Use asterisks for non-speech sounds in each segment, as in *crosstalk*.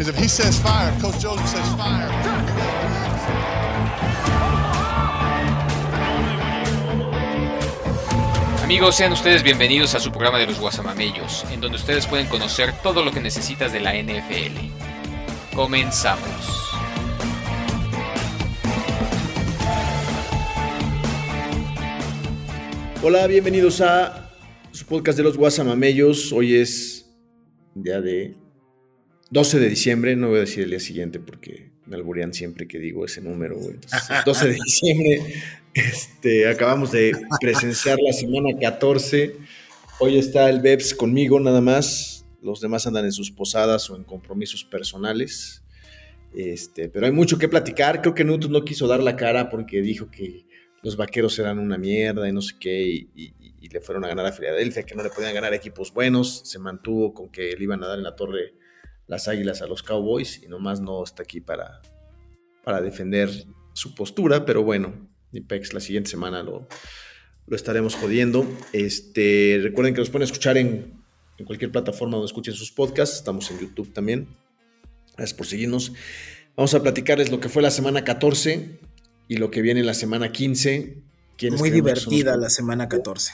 Because if he says fire, Coach Joseph says fire. Amigos, sean ustedes bienvenidos a su programa de los Guasamamellos, en donde ustedes pueden conocer todo lo que necesitas de la NFL. Comenzamos. Hola, bienvenidos a su podcast de los Guasamamellos. Hoy es día de 12 de diciembre, no voy a decir el día siguiente porque me alburean siempre que digo ese número, güey. Entonces, 12 de *laughs* diciembre, este, acabamos de presenciar la semana 14. Hoy está el Bebs conmigo nada más. Los demás andan en sus posadas o en compromisos personales. Este, pero hay mucho que platicar. Creo que Newton no quiso dar la cara porque dijo que los vaqueros eran una mierda y no sé qué, y, y- y le fueron a ganar a Filadelfia, que no le podían ganar equipos buenos. Se mantuvo con que le iban a dar en la torre las águilas a los Cowboys y nomás no está aquí para, para defender su postura, pero bueno, Nipex la siguiente semana lo, lo estaremos jodiendo. Este, recuerden que nos pueden escuchar en, en cualquier plataforma donde escuchen sus podcasts, estamos en YouTube también. Gracias por seguirnos. Vamos a platicarles lo que fue la semana 14 y lo que viene la semana 15. ¿Quiénes Muy divertida los- la semana 14.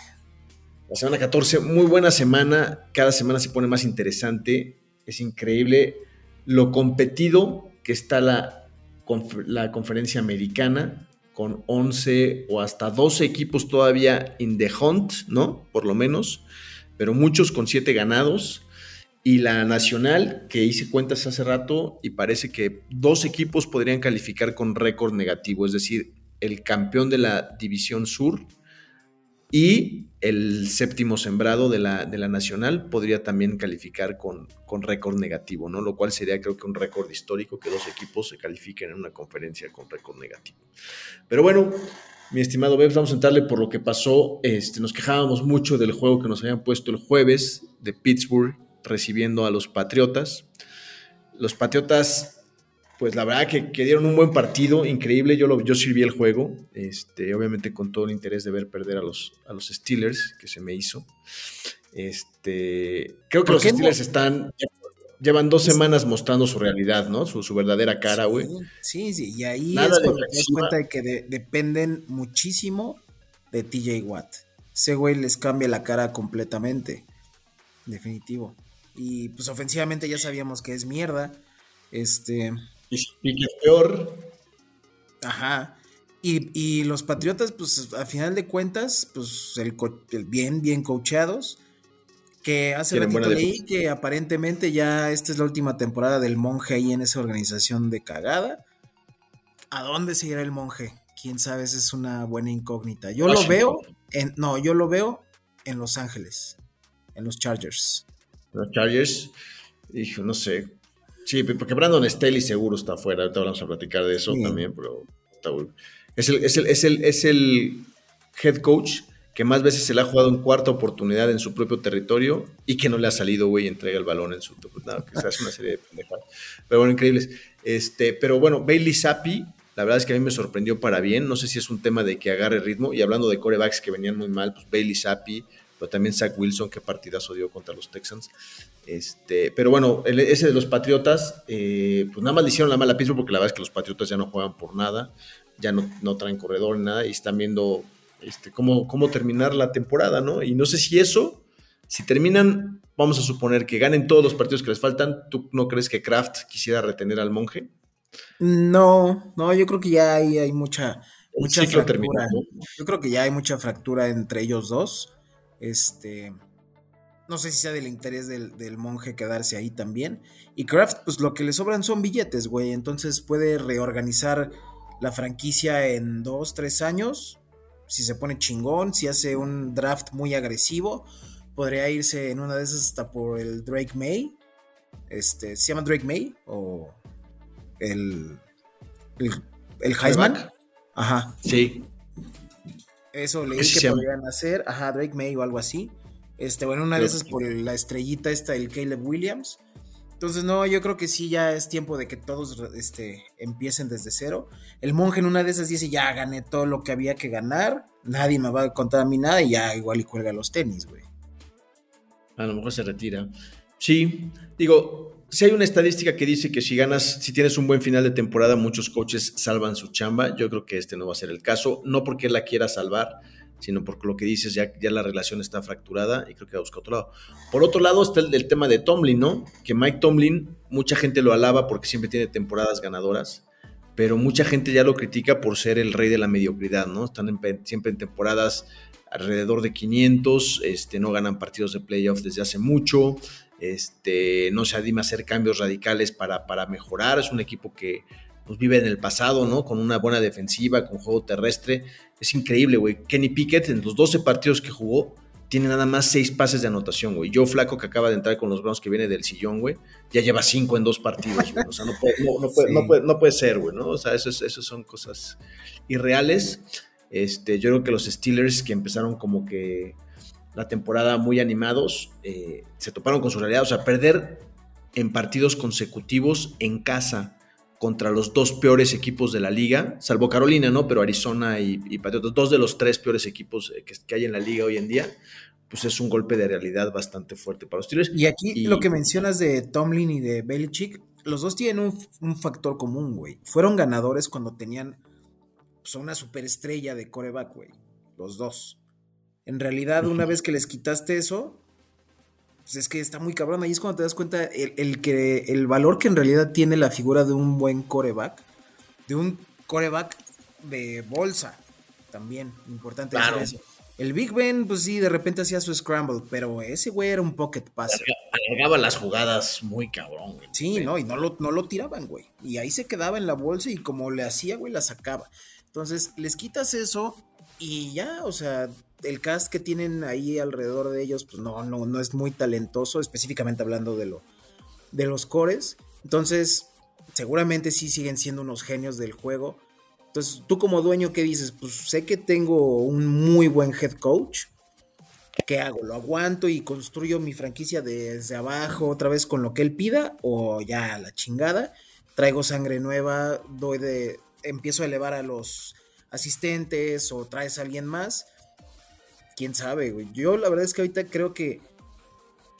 la semana 14, muy buena semana. Cada semana se pone más interesante. Es increíble lo competido que está la, la conferencia americana con 11 o hasta 12 equipos todavía in the hunt, ¿no? Por lo menos, pero muchos con 7 ganados. Y la nacional, que hice cuentas hace rato, y parece que dos equipos podrían calificar con récord negativo, es decir, el campeón de la División Sur y el séptimo sembrado de la, de la nacional podría también calificar con, con récord negativo, ¿no? Lo cual sería creo que un récord histórico que dos equipos se califiquen en una conferencia con récord negativo. Pero bueno, mi estimado Bebs, vamos a entrarle por lo que pasó. Este, nos quejábamos mucho del juego que nos habían puesto el jueves de Pittsburgh recibiendo a los Patriotas. Los Patriotas pues la verdad que, que dieron un buen partido, increíble. Yo, lo, yo vi el juego, este, obviamente con todo el interés de ver perder a los, a los Steelers, que se me hizo. Este, creo que ¿Por los qué? Steelers están, llevan dos semanas mostrando su realidad, ¿no? Su, su verdadera cara, güey. Sí, sí, y ahí Nada es cuando te das cuenta de que de- dependen muchísimo de TJ Watt. Ese güey les cambia la cara completamente. Definitivo. Y pues ofensivamente ya sabíamos que es mierda. Este. Y, y que es peor, Ajá. Y, y los Patriotas, pues a final de cuentas, pues el, bien, bien coacheados. Que hace Tienen ratito leí que aparentemente ya esta es la última temporada del monje ahí en esa organización de cagada. ¿A dónde se irá el monje? Quién sabe, esa es una buena incógnita. Yo lo veo en. No, yo lo veo en Los Ángeles. En los Chargers. los Chargers, hijo, no sé. Sí, porque Brandon Staley seguro está afuera. Ahorita vamos a platicar de eso Sí. también, pero está bueno. es el, es, el, es, el, es el head coach que más veces se le ha jugado en cuarta oportunidad en su propio territorio y que no le ha salido, güey, entrega el balón en su. No, que se hace una serie de pendejadas. Pero bueno, increíbles. Este, pero bueno, Bailey Zappi, la verdad es que a mí me sorprendió para bien. No sé si es un tema de que agarre ritmo. Y hablando de corebacks que venían muy mal, pues Bailey Zappi, pero también Zach Wilson, que partidazo dio contra los Texans. Este, pero bueno, el- ese de los Patriotas, eh, pues nada más le hicieron la mala Pittsburgh porque la verdad es que los Patriotas ya no juegan por nada, ya no, no traen corredor ni nada y están viendo este, cómo, cómo terminar la temporada, ¿no? Y no sé si eso, si terminan, vamos a suponer que ganen todos los partidos que les faltan, ¿tú no crees que Kraft quisiera retener al monje? No, no, yo creo que ya hay, hay mucha, mucha fractura. terminó, ¿no? Yo creo que ya hay mucha fractura entre ellos dos. Este, no sé si sea del interés del, del monje quedarse ahí también. Y Kraft, pues lo que le sobran son billetes, güey. Entonces puede reorganizar la franquicia en dos, tres años. Si se pone chingón, si hace un draft muy agresivo, podría irse en una de esas hasta por el Drake May. Este, ¿se llama Drake May? O el, el, el Heisman. Ajá. Sí. Eso leí que llama. podrían hacer, ajá, Drake May o algo así. Este, bueno, una de esas por la estrellita esta, el Caleb Williams. Entonces, no, yo creo que sí, ya es tiempo de que todos este, empiecen desde cero. El monje en una de esas dice, ya gané todo lo que había que ganar, nadie me va a contar a mí nada y ya igual y cuelga los tenis, güey. A lo mejor se retira. Sí, digo, si hay una estadística que dice que si ganas, si tienes un buen final de temporada, muchos coaches salvan su chamba. Yo creo que este no va a ser el caso, no porque la quiera salvar, sino porque lo que dices ya, ya la relación está fracturada y creo que va a buscar otro lado. Por otro lado está el tema de Tomlin, ¿no? Que Mike Tomlin, mucha gente lo alaba porque siempre tiene temporadas ganadoras, pero mucha gente ya lo critica por ser el rey de la mediocridad, ¿no? Están siempre en temporadas alrededor de 500, este, no ganan partidos de playoffs desde hace mucho, este, no se anima a hacer cambios radicales para, para mejorar, es un equipo que pues, vive en el pasado, ¿no? Con una buena defensiva, con juego terrestre, es increíble, güey. Kenny Pickett en los 12 partidos que jugó tiene nada más 6 pases de anotación, güey. Joe Flaco que acaba de entrar con los Browns que viene del sillón, güey, ya lleva 5 en dos partidos, güey. O sea, no puede, no, no puede, Sí. no puede, no puede ser, güey, ¿no? O sea, eso, es- eso son cosas irreales. Este, yo creo que los Steelers que empezaron como que la temporada muy animados, eh, se toparon con su realidad. O sea, perder en partidos consecutivos en casa contra los dos peores equipos de la liga, salvo Carolina, ¿no? Pero Arizona y, y Patriotas, dos de los tres peores equipos eh, que, que hay en la liga hoy en día, pues es un golpe de realidad bastante fuerte para los Steelers. Y aquí Y- lo que mencionas de Tomlin y de Belichick, los dos tienen un, un factor común, güey. Fueron ganadores cuando tenían pues, una superestrella de coreback, güey. Los dos. En realidad, una vez que les quitaste eso, pues es que está muy cabrón. Ahí es cuando te das cuenta el, el que, el valor que en realidad tiene la figura de un buen coreback. De un coreback de bolsa. También, importante Claro. eso. El Big Ben, pues sí, de repente hacía su scramble, pero ese güey era un pocket passer. Alargaba las jugadas muy cabrón, güey. Sí, no, y no lo, no lo tiraban, güey. Y ahí se quedaba en la bolsa y como le hacía, güey, la sacaba. Entonces, les quitas eso y ya, o sea, el cast que tienen ahí alrededor de ellos, pues no, no, no es muy talentoso, específicamente hablando de lo, de los cores. Entonces, seguramente sí siguen siendo unos genios del juego. Entonces, tú como dueño, ¿qué dices? Pues sé que tengo un muy buen head coach. ¿Qué hago? ¿Lo aguanto y construyo mi franquicia desde abajo otra vez con lo que él pida? ¿O ya a la chingada? Traigo sangre nueva, doy de. empiezo a elevar a los asistentes o traes a alguien más. Quién sabe, güey. Yo la verdad es que ahorita creo que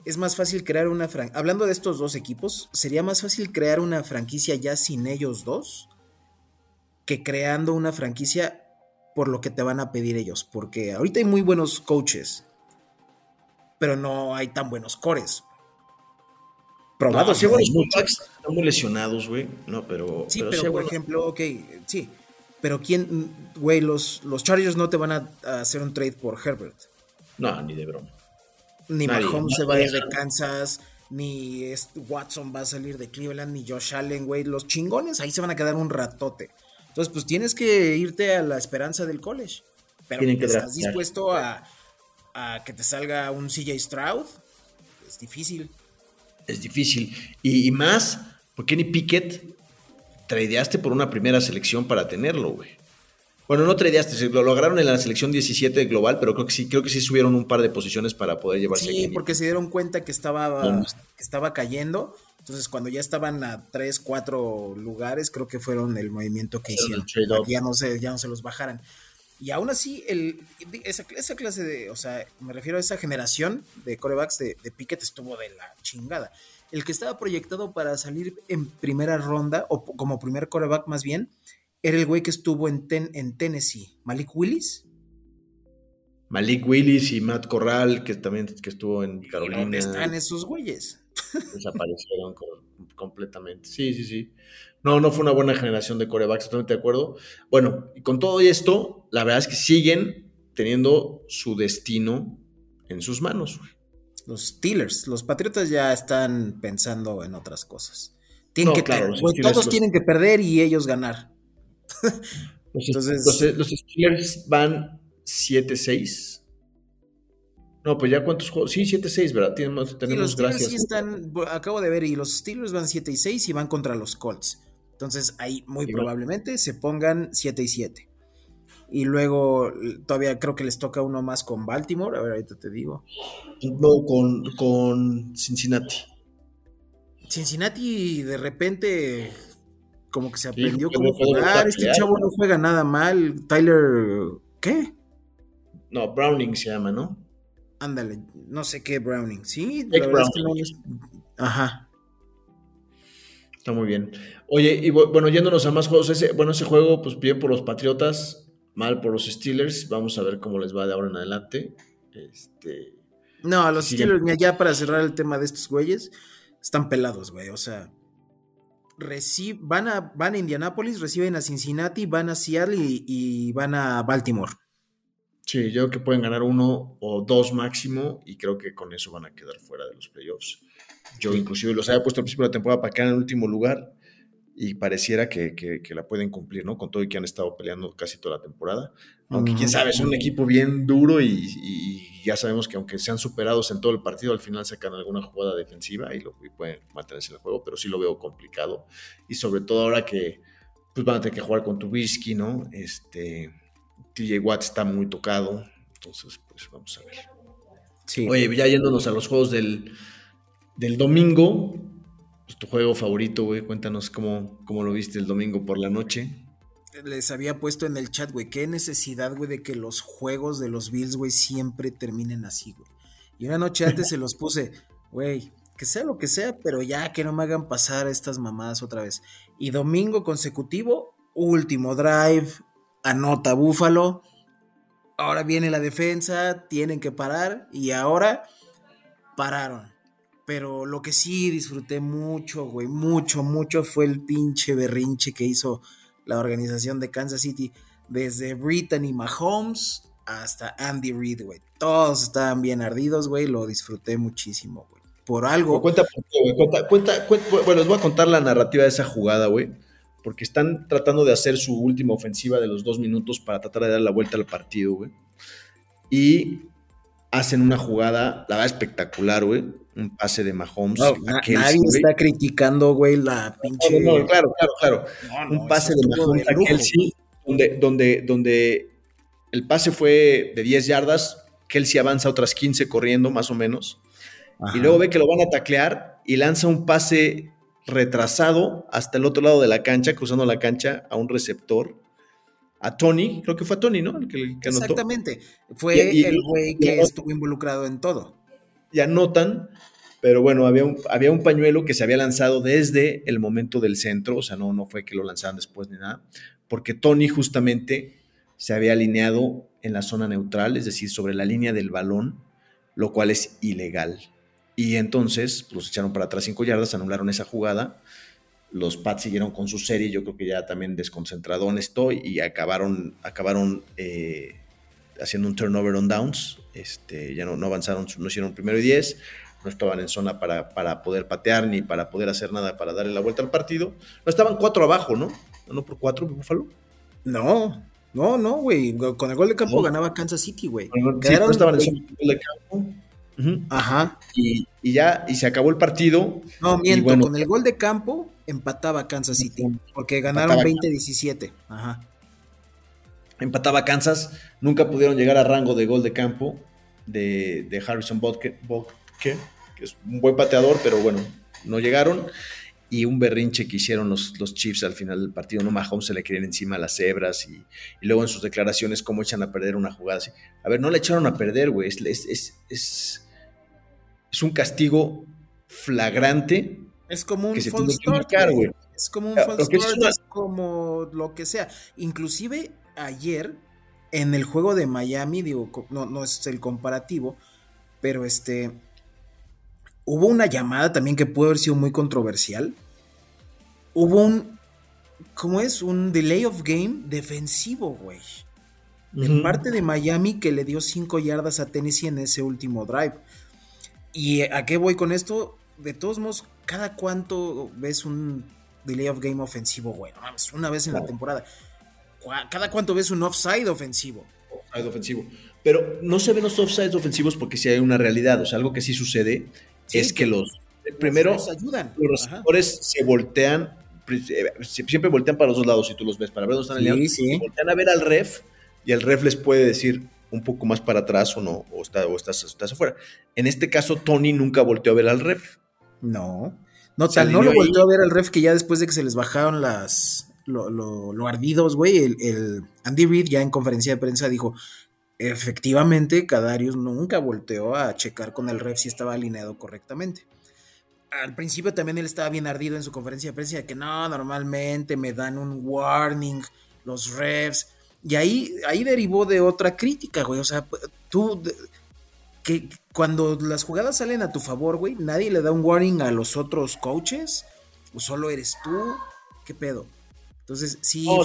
es más fácil crear una franquicia. Hablando de estos dos equipos, sería más fácil crear una franquicia ya sin ellos dos que creando una franquicia por lo que te van a pedir ellos. Porque ahorita hay muy buenos coaches, pero no hay tan buenos cores. No, Probados. sí, buenos muchos. quarterbacks, están muy lesionados, güey. No, pero. Sí, pero, sí, por bueno, ejemplo, ok, sí. Pero quién, güey, los, los Chargers no te van a, a hacer un trade por Herbert. No, ni de broma. Ni Nadie, Mahomes se va a ir de. Kansas, ni Watson va a salir de Cleveland, ni Josh Allen, güey. Los chingones ahí se van a quedar un ratote. Entonces, pues tienes que irte a la esperanza del college. Pero que ¿estás draftear. dispuesto a, a que te salga un CJ Stroud? Es difícil. Es difícil. Y, y más, porque Kenny Pickett tradeaste por una primera selección para tenerlo, güey. Bueno, no tradeaste, lo lograron en la selección 17 global, pero creo que sí, creo que sí subieron un par de posiciones para poder llevarse Sí, porque se dieron cuenta que estaba, que estaba cayendo. Entonces, cuando ya estaban a 3, 4 lugares, creo que fueron el movimiento que Hicieron ya no, se, ya no se los bajaran. Y aún así, el, esa, esa clase de, o sea, me refiero a esa generación de corebacks de, de Pickett estuvo de la chingada. El que estaba proyectado para salir en primera ronda, o como primer coreback más bien, era el güey que estuvo en, ten- en Tennessee, Malik Willis. Malik Willis y Matt Corral, que también que estuvo en ¿Y Carolina. ¿Dónde están esos güeyes? *laughs* desaparecieron co- completamente. Sí, sí, sí. No, no fue una buena generación de corebacks, totalmente de acuerdo. Bueno, y con todo esto, la verdad es que siguen teniendo su destino en sus manos. güey. Los Steelers, los Patriotas ya están pensando en otras cosas. Tienen No, que claro, los Steelers todos los- tienen que perder y ellos ganar. *laughs* Los, Entonces- los- los Steelers van 7-6. No, pues ya cuántos juegos. Sí, 7-6, ¿verdad? Tenemos, Sí, los gracias. sí están, bu- acabo de ver, y los Steelers van 7 y 6 y van contra los Colts. Entonces ahí muy probablemente se pongan 7 y 7. Y luego todavía creo que les toca uno más con Baltimore. A ver, ahorita te digo. No, con, con Cincinnati. Cincinnati de repente como que se Sí, aprendió porque cómo jugar. Este chavo no juega nada mal. Tyler, ¿qué? No, Browning se llama, ¿no? Ándale, no sé qué Browning. Sí, Jake la verdad es que no les- Ajá. Está muy bien. Oye, y bueno, yéndonos a más juegos, ese, bueno, ese juego, pues bien por los Patriotas, mal por los Steelers. Vamos a ver cómo les va de ahora en adelante. Este. No, a los Steelers, ya para cerrar el tema de estos güeyes, están pelados, güey. O sea, van, a, van a Indianapolis, reciben a Cincinnati, van a Seattle y, van a Baltimore. Sí, yo creo que pueden ganar uno o dos máximo y creo que con eso van a quedar fuera de los playoffs. Yo inclusive los había puesto al principio de la temporada para quedar en el último lugar y pareciera que, la pueden cumplir, ¿no? Con todo y que han estado peleando casi toda la temporada. Aunque quién sabe, es un equipo bien duro y, ya sabemos que aunque sean superados en todo el partido, al final sacan alguna jugada defensiva y, lo, pueden mantenerse en el juego, pero sí lo veo complicado. Y sobre todo ahora que pues van a tener que jugar con tu whisky, ¿no? Este, TJ Watt está muy tocado, entonces pues vamos a ver. Sí. Oye, ya yéndonos a los juegos del, del domingo, pues, tu juego favorito, güey. Cuéntanos cómo, cómo lo viste el domingo por la noche. Les había puesto en el chat, güey, qué necesidad, güey, de que los juegos de los Bills, güey, siempre terminen así, güey. Y una noche antes se los puse, güey, que sea lo que sea, pero ya que no me hagan pasar estas mamadas otra vez. Y domingo consecutivo, último drive, anota Búfalo. Ahora viene la defensa, tienen que parar y ahora pararon. Pero lo que sí disfruté mucho, güey, mucho, mucho fue el pinche berrinche que hizo la organización de Kansas City. Desde Brittany Mahomes hasta Andy Reid, güey. Todos estaban bien ardidos, güey. Lo disfruté muchísimo, güey. Por algo. Cuenta, cuenta, cuenta, cuenta, bueno, les voy a contar la narrativa de esa jugada, güey. Porque están tratando de hacer su última ofensiva de los dos minutos para tratar de dar la vuelta al partido, güey. Y hacen una jugada, la verdad, espectacular, güey. Un pase de Mahomes. nadie está criticando, güey, la pinche. No, claro, claro, claro. un pase de Mahomes a Kelsey, donde, donde, donde el pase fue de 10 yardas, Kelsey avanza otras 15 corriendo, más o menos. Y luego ve que lo van a taclear y lanza un pase retrasado hasta el otro lado de la cancha, cruzando la cancha a un receptor a Tony, creo que fue a Tony, ¿no? El que, Exactamente. Fue el güey que estuvo involucrado en todo. Y anotan, pero bueno, había un, había un pañuelo que se había lanzado desde el momento del centro, o sea, no, no fue que lo lanzaran después ni nada, porque Tony justamente se había alineado en la zona neutral, es decir, sobre la línea del balón, lo cual es ilegal. Y entonces los echaron para atrás cinco yardas, anularon esa jugada los Pats siguieron con su serie, yo creo que ya también desconcentrado en esto y acabaron, acabaron eh, haciendo un turnover on downs, este, ya no, no avanzaron, no hicieron primero y diez, no estaban en zona para, para, poder patear ni para poder hacer nada para darle la vuelta al partido. No estaban cuatro abajo, ¿no? ¿No por cuatro, Búfalo? No, no, no, güey. Con el gol de campo ganaba Kansas City, güey. Sí, no estaban en zona de campo. Ajá. Y, ya, y se acabó el partido. No, miento, con el gol de campo empataba Kansas City, porque ganaron 20-17. Ajá. Empataba Kansas, nunca pudieron llegar a rango de gol de campo de, Harrison Botke, que es un buen pateador, pero bueno, no llegaron. Y un berrinche que hicieron los, los Chiefs al final del partido. No Mahomes se le querían encima a las cebras y, luego en sus declaraciones, cómo echan a perder una jugada así. A ver, no le echaron a perder, güey. Es, es, es, es un castigo flagrante. Es como un false start, Es como un false start, es como lo que sea. Inclusive ayer, en el juego de Miami, digo, no, no es el comparativo, pero este, hubo una llamada también que pudo haber sido muy controversial. Hubo un, ¿cómo es? Un delay of game defensivo, güey. De parte de Miami que le dio cinco yardas a Tennessee en ese último drive. ¿Y a qué voy con esto? De todos modos, ¿cada cuánto ves un delay of game ofensivo, güey? una vez en la temporada. ¿Cada cuánto ves un offside ofensivo? Offside ofensivo. Pero no se ven los offsides ofensivos porque sí hay una realidad. O sea, algo que sí sucede es que, los. Primero, los, ayudan. los receptores se voltean. Eh, siempre voltean para los dos lados si tú los ves, para ver dónde están alineados. Sí, Voltean a ver al ref y el ref les puede decir, un poco más para atrás o no, o, está, o estás, estás, afuera. En este caso, Tony nunca volteó a ver al ref. No. No, tal, no lo volteó a ver al ref que ya después de que se les bajaron las lo, ardidos, güey, el, Andy Reid ya en conferencia de prensa dijo, efectivamente, Cadarius nunca volteó a checar con el ref si estaba alineado correctamente. al principio también él estaba bien ardido en su conferencia de prensa que no, normalmente me dan un warning los refs. Y ahí, ahí derivó de otra crítica, güey. O sea, tú, que cuando las jugadas salen a tu favor, güey, nadie le da un warning a los otros coaches, o solo eres tú, ¿qué pedo? Entonces, sí. Oh,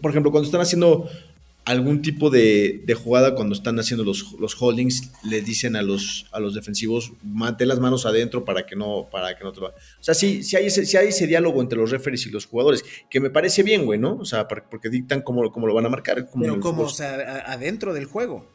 por ejemplo, cuando están haciendo algún tipo de, jugada cuando están haciendo los, los, holdings, le dicen a los, a los defensivos, mate las manos adentro para que no, para que no te va. O sea, sí, sí hay, ese, hay ese diálogo entre los referees y los jugadores, que me parece bien, güey, ¿no? O sea, porque dictan cómo, cómo lo van a marcar. Pero como, o sea, adentro del juego.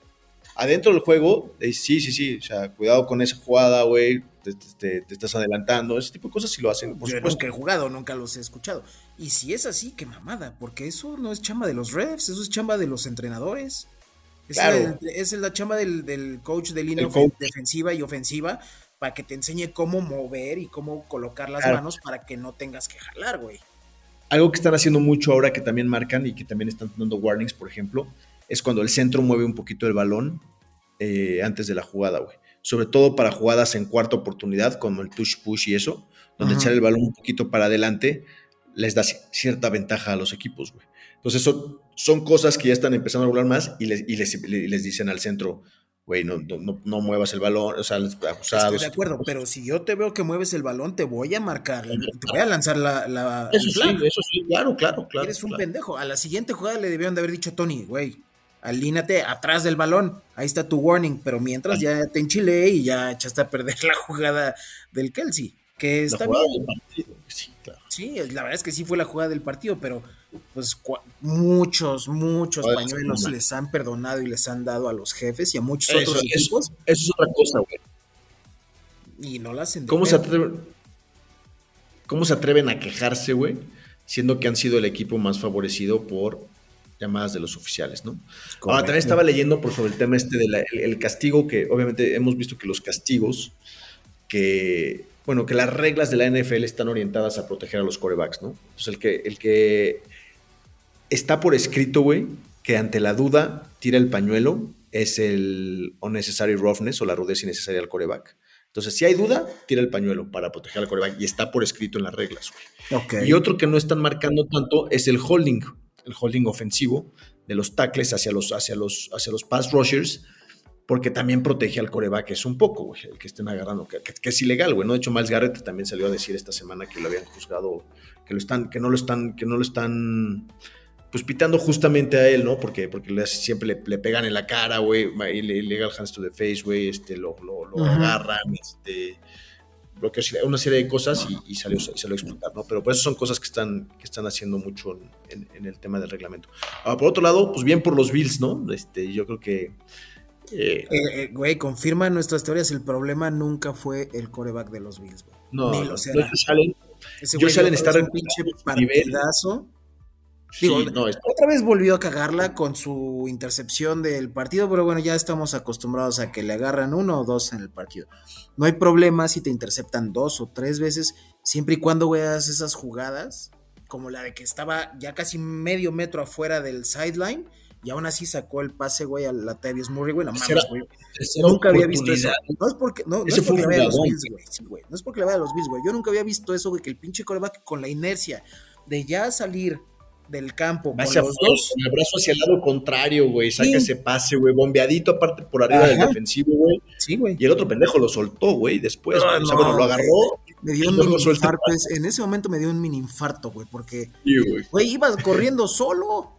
Adentro del juego, eh, sí, sí, sí. O sea, cuidado con esa jugada, güey te, estás adelantando, ese tipo de cosas sí lo hacen. Por Yo nunca he jugado, nunca los he escuchado. Y si es así, qué mamada, porque eso no es chamba de los refs, eso es chamba de los entrenadores. Es, la, es la chamba del, coach de línea defensiva y ofensiva para que te enseñe cómo mover y cómo colocar las manos para que no tengas que jalar, güey. Algo que están haciendo mucho ahora que también marcan y que también están dando warnings, por ejemplo, es cuando el centro mueve un poquito el balón eh, antes de la jugada, güey sobre todo para jugadas en cuarta oportunidad, como el touch push y eso, donde echar el balón un poquito para adelante les da cierta ventaja a los equipos, güey. Entonces, son, son cosas que ya están empezando a hablar más y les, y les, dicen al centro, güey, no, no, no, muevas el balón, o sea, abusados. Estoy de acuerdo, pero si yo te veo que mueves el balón, te voy a marcar, te voy a lanzar la. la eso sí, eso sí, claro, claro, claro. Eres un pendejo. A la siguiente jugada le debieron de haber dicho Tony, güey, alínate atrás del balón, ahí está tu warning, pero mientras ya te enchilé y ya echaste a perder *laughs* la jugada del Kelsey, que está bien. Sí, claro. sí, la verdad es que sí fue la jugada del partido, pero pues muchos, muchos pañuelos les han perdonado y les han dado a los jefes y a muchos otros equipos. Eso, es otra cosa, güey. Y no la hacen. ¿Cómo se, atreven, ¿Cómo se atreven a quejarse, güey? Siendo que han sido el equipo más favorecido por llamadas de los oficiales, ¿no? Ahora, también estaba leyendo por sobre el tema este del castigo, que obviamente hemos visto que los castigos, que, bueno, que las reglas de la NFL están orientadas a proteger a los corebacks, ¿no? Entonces, el que, el que está por escrito, güey, que ante la duda tira el pañuelo, es el unnecessary roughness o la rudeza innecesaria al coreback. Entonces, si hay duda, tira el pañuelo para proteger al coreback y está por escrito en las reglas. Güey. Y otro que no están marcando tanto es el holding el holding ofensivo de los tackles hacia los, hacia los, hacia los pass rushers, porque también protege al coreback, es un poco, güey, el que estén agarrando, que, es ilegal, güey, ¿no? De hecho, Miles Garrett también salió a decir esta semana que lo habían juzgado, que lo están, que no lo están, que no lo están, pues pitando justamente a él, ¿no? Porque, porque siempre le, pegan en la cara, güey, illegal hands to the face, güey, este, lo, lo, agarran, este, una serie de cosas y, salió, a explicar, ¿no? Pero por eso son cosas que están, que están haciendo mucho en, el tema del reglamento. por otro lado, pues bien por los Bills, ¿no? Este, yo creo que... Eh, eh, eh, güey, confirma nuestras teorías, el problema nunca fue el coreback de los Bills, güey. No, Ni lo será. Ese güey estar un pinche partidazo otra vez volvió a cagarla con su intercepción del partido, pero bueno, ya estamos acostumbrados a que le agarran uno o dos en el partido. No hay problema si te interceptan dos o tres veces, siempre y cuando veas esas jugadas, como la de que estaba ya casi medio metro afuera del sideline y aún así sacó el pase, güey, a la Tavius Murray, güey, no mames, güey. Nunca había visto eso. No es porque, no, es porque le vaya a los Bills, güey. no es porque le vaya a los Bills, güey. Yo nunca había visto eso, güey, que el pinche coreback con la inercia de ya salir del campo. con los dos. el brazo hacia el lado contrario, güey. Saca ese pase, güey. Bombeadito aparte por arriba del defensivo, güey. Sí, güey. Y el otro pendejo lo soltó, güey. Después, o sea, bueno, lo agarró. Me dio un mini infarto. En ese momento me dio un mini infarto, güey. Porque, güey, iba corriendo solo.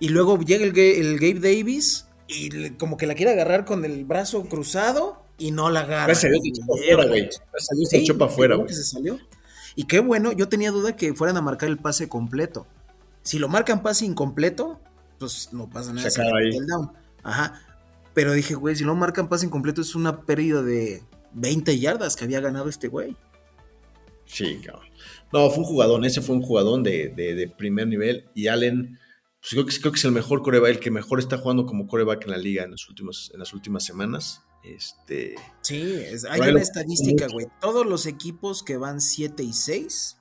Y luego llega el, el Gabe Davis y como que la quiere agarrar con el brazo cruzado y no la agarra. Gracias a Dios se echó para afuera, güey. se echó para afuera, güey. Y qué bueno, yo tenía duda que fueran a marcar el pase completo. Si lo marcan pase incompleto, pues no pasa nada. Se acaba ahí. El down. Ajá. Pero dije, güey, si no marcan pase incompleto es una pérdida de 20 yardas que había ganado este güey. Sí, cabrón. No, fue un jugadón, ese fue un jugadón de, primer nivel. Y Allen, pues creo que, creo que es el mejor coreback, el que mejor está jugando como coreback en la liga en, los últimos, en las últimas semanas. Este, sí, hay una estadística, güey. Todos los equipos que van 7 y 6,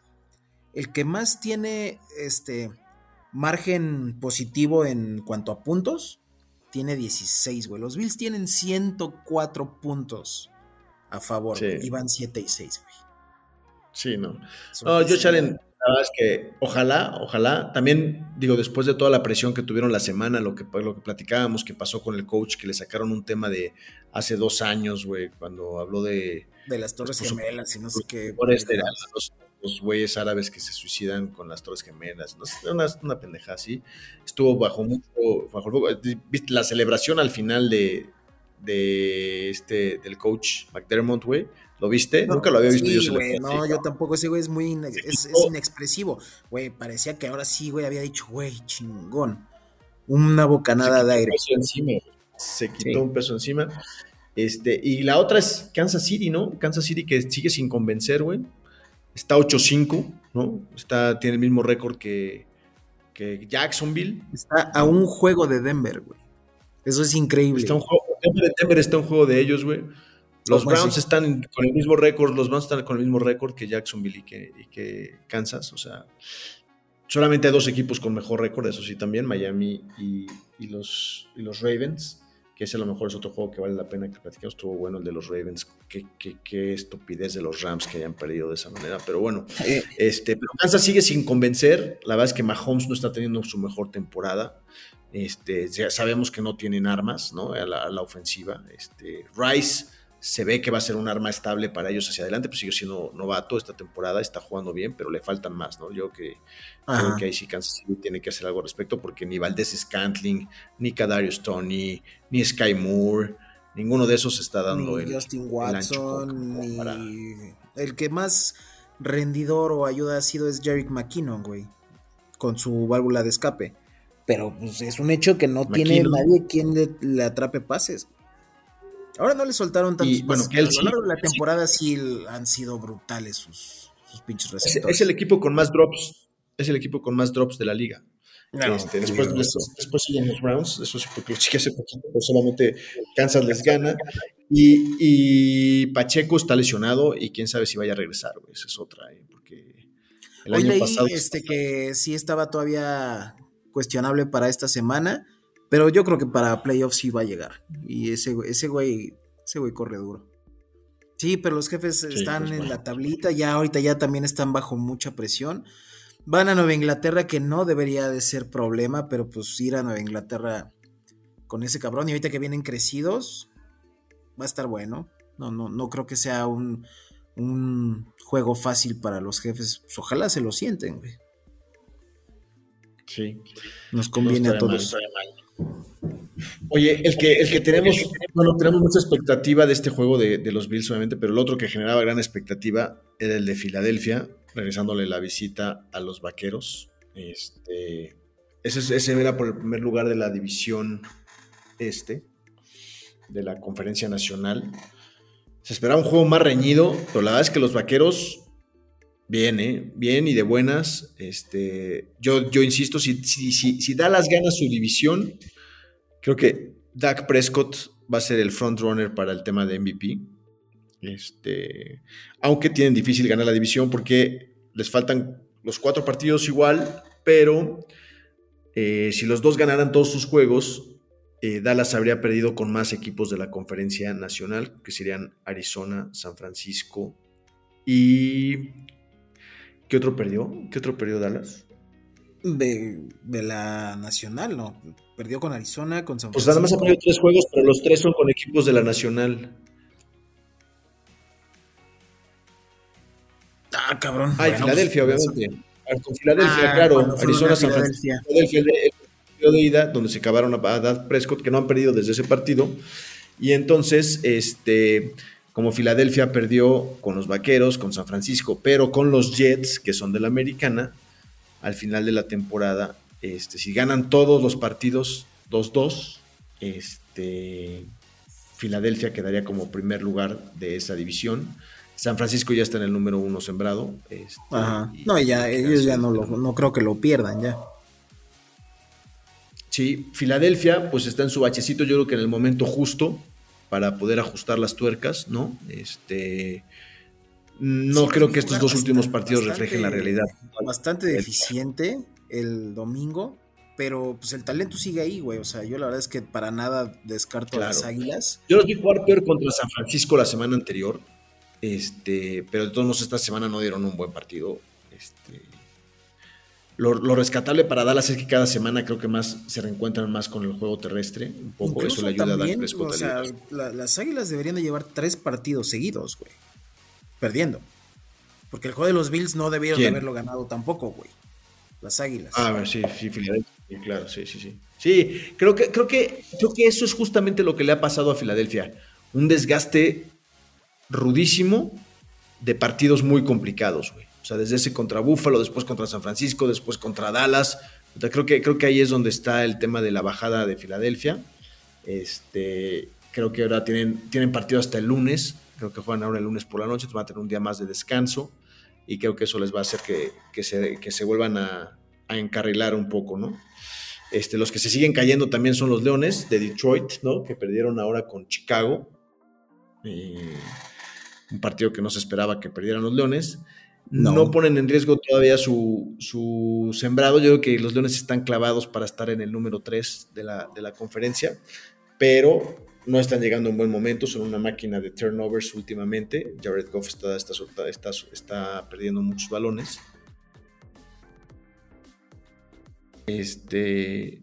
el que más tiene este margen positivo en cuanto a puntos, tiene 16, güey. Los Bills tienen 104 puntos a favor. Sí. Iban 7 y 6, güey. Sí, no. Es No, Josh Allen, es que ojalá, ojalá, también digo, después de toda la presión que tuvieron la semana, lo que, lo que platicábamos que pasó con el coach, que le sacaron un tema de hace dos años, güey, cuando habló de De las Torres Pues, Gemelas y no sé qué. por este, los, los güeyes árabes que se suicidan con las torres gemelas, no sé, una, una pendeja así. Estuvo bajo mucho, bajo el fuego. ¿Viste la celebración al final de, de este, del coach McDermott, güey? ¿Lo viste? Nunca lo había visto Sí, yo güey, No, así. yo tampoco. Ese güey es muy es, es inexpresivo. Güey, parecía que ahora sí, güey, había dicho, güey, chingón. Una bocanada Se de quitó aire. un peso encima. Se quitó Sí. un peso encima. Este, y la otra es Kansas City, ¿no? Kansas City que sigue sin convencer, güey. Está 8-5, ¿no? Está, tiene el mismo récord que, que Jacksonville. Está a un juego de Denver, güey. Eso es increíble. Está un juego, Denver, Denver está un juego de ellos, güey. Los Browns están con el mismo récord, los Browns están con el mismo récord que Jacksonville y que, y que Kansas, o sea, solamente hay dos equipos con mejor récord, eso sí también, Miami y, y los, y los Ravens, que ese a lo mejor es otro juego que vale la pena que platiquemos, estuvo bueno el de los Ravens, qué, qué- qué estupidez de los Rams que hayan perdido de esa manera, pero bueno, Eh, este, pero Kansas sigue sin convencer. La verdad es que Mahomes no está teniendo su mejor temporada. Este, ya sabemos que no tienen armas ¿no? a, la, a la ofensiva. Este, Rice se ve que va a ser un arma estable para ellos hacia adelante, pues sigue siendo novato esta temporada, está jugando bien, pero le faltan más. ¿no? Yo que, ajá. creo que ahí sí Kansas City tiene que hacer algo al respecto, porque ni Valdés Scantling, ni Kadarius Tony, ni Sky Moore, ninguno de esos está dando ni el, Justin el ancho Watson, ni para- el que más rendidor o ayuda ha sido es Jarek McKinnon, güey, con su válvula de escape. Pero pues es un hecho que no tiene nadie quien le, le atrape pases. Ahora no le soltaron tantos Y, bueno, que él pero a sí, lo largo de la sí. temporada sí han sido brutales sus, sus pinches Es, receptores. es el equipo con más drops. Es el equipo con más drops de la liga. No, Este, después, después, después siguen los Browns, eso sí, porque lo chequé hace poquito, pero solamente Kansas les gana. Y, y Pacheco está lesionado y quién sabe si vaya a regresar, güey. Esa es otra, ¿eh? porque el Hoy año leí pasado. este, que sí estaba todavía cuestionable para esta semana, pero yo creo que para playoffs sí va a llegar. Y ese, güey- ese güey, ese güey corre duro. Sí, pero los jefes están pues, en bueno. la tablita, ya ahorita ya también están bajo mucha presión. Van a Nueva Inglaterra, que no debería de ser problema, pero pues ir a Nueva Inglaterra con ese cabrón y ahorita que vienen crecidos, va a estar bueno. No, no, no creo que sea un, un juego fácil para los jefes. Pues, ojalá se lo sienten, güey. Sí. Nos conviene No a todos. mal. Oye, el que, el que tenemos, bueno, tenemos mucha expectativa de este juego de, de los Bills, obviamente, pero el otro que generaba gran expectativa era el de Filadelfia, regresándole la visita a los vaqueros. Este, ese, es- ese era por el primer lugar de la división este, de la conferencia nacional. Se esperaba un juego más reñido, pero la verdad es que los vaqueros Bien, ¿eh? Bien y de buenas. Este, yo, yo insisto, si, si, si, su división, creo que Dak Prescott va a ser el frontrunner para el tema de MVP. Este, aunque tienen difícil ganar la división porque les faltan los cuatro partidos igual, pero eh, si los dos ganaran todos sus juegos, eh, Dallas habría perdido con más equipos de la conferencia nacional, que serían Arizona, San Francisco y ¿Qué otro perdió? ¿Qué otro perdió Dallas? De, de la nacional, ¿no? Perdió con Arizona, con San Pues nada más ha Francisco. perdido tres juegos, pero los tres son con equipos de la nacional. Ah, cabrón. Ah, y Bueno, Filadelfia, pues, obviamente. Ah, Con Filadelfia, Ah, claro. Arizona, San. Francisco. Filadelfia, de ida, donde se acabaron a, a Dak Prescott, que no han perdido desde ese partido. Y entonces, este, como Filadelfia perdió con los Vaqueros, con San Francisco, pero con los Jets, que son de la americana, al final de la temporada, este, si ganan todos los partidos 2-2, este, Filadelfia quedaría como primer lugar de esa división. San Francisco ya está en el número uno sembrado. este, Ajá. y- No, ya, ellos ya no, lo, no creo que lo pierdan ya. Sí, Filadelfia pues está en su bachecito, yo creo que en el momento justo para poder ajustar las tuercas, ¿no? Este, no Sí, creo que estos dos últimos bastante- partidos reflejen la realidad. Bastante deficiente el domingo. pero pues el talento sigue ahí, güey. O sea, yo la verdad es que para nada descarto las águilas. Yo los vi jugar peor contra San Francisco la semana anterior. Este, pero de todos modos, esta semana no dieron un buen partido. Este, lo, lo rescatable para Dallas es que cada semana creo que más se reencuentran más con el juego terrestre. Un poco Incluso eso le ayuda a también, Prescott. o sea, la- las águilas deberían de llevar tres partidos seguidos, güey. Perdiendo. Porque el juego de los Bills no debieron de haberlo ganado tampoco, güey. Las águilas. Ah, a ver, sí, sí, Filadelfia, sí, claro, sí, sí, sí. Sí, creo que, creo que, creo que eso es justamente lo que le ha pasado a Filadelfia. Un desgaste rudísimo de partidos muy complicados, güey. O sea, desde ese contra Búfalo, después contra San Francisco, después contra Dallas. Creo que, creo que ahí es donde está el tema de la bajada de Filadelfia. Este, creo que ahora tienen, tienen partido hasta el lunes. Creo que juegan ahora el lunes por la noche. Van a tener un día más de descanso. Y creo que eso les va a hacer que, que se, que se vuelvan a, a encarrilar un poco, ¿no? Este, los que se siguen cayendo también son los Leones de Detroit, ¿no? Que perdieron ahora con Chicago. Eh, un partido que no se esperaba que perdieran los Leones. No, ponen en riesgo todavía su, su sembrado. Yo creo que los Leones están clavados para estar en el número 3 de la, de la conferencia, pero no están llegando en buen momento. Son una máquina de turnovers últimamente. Jared Goff está, está, está, está perdiendo muchos balones. Este.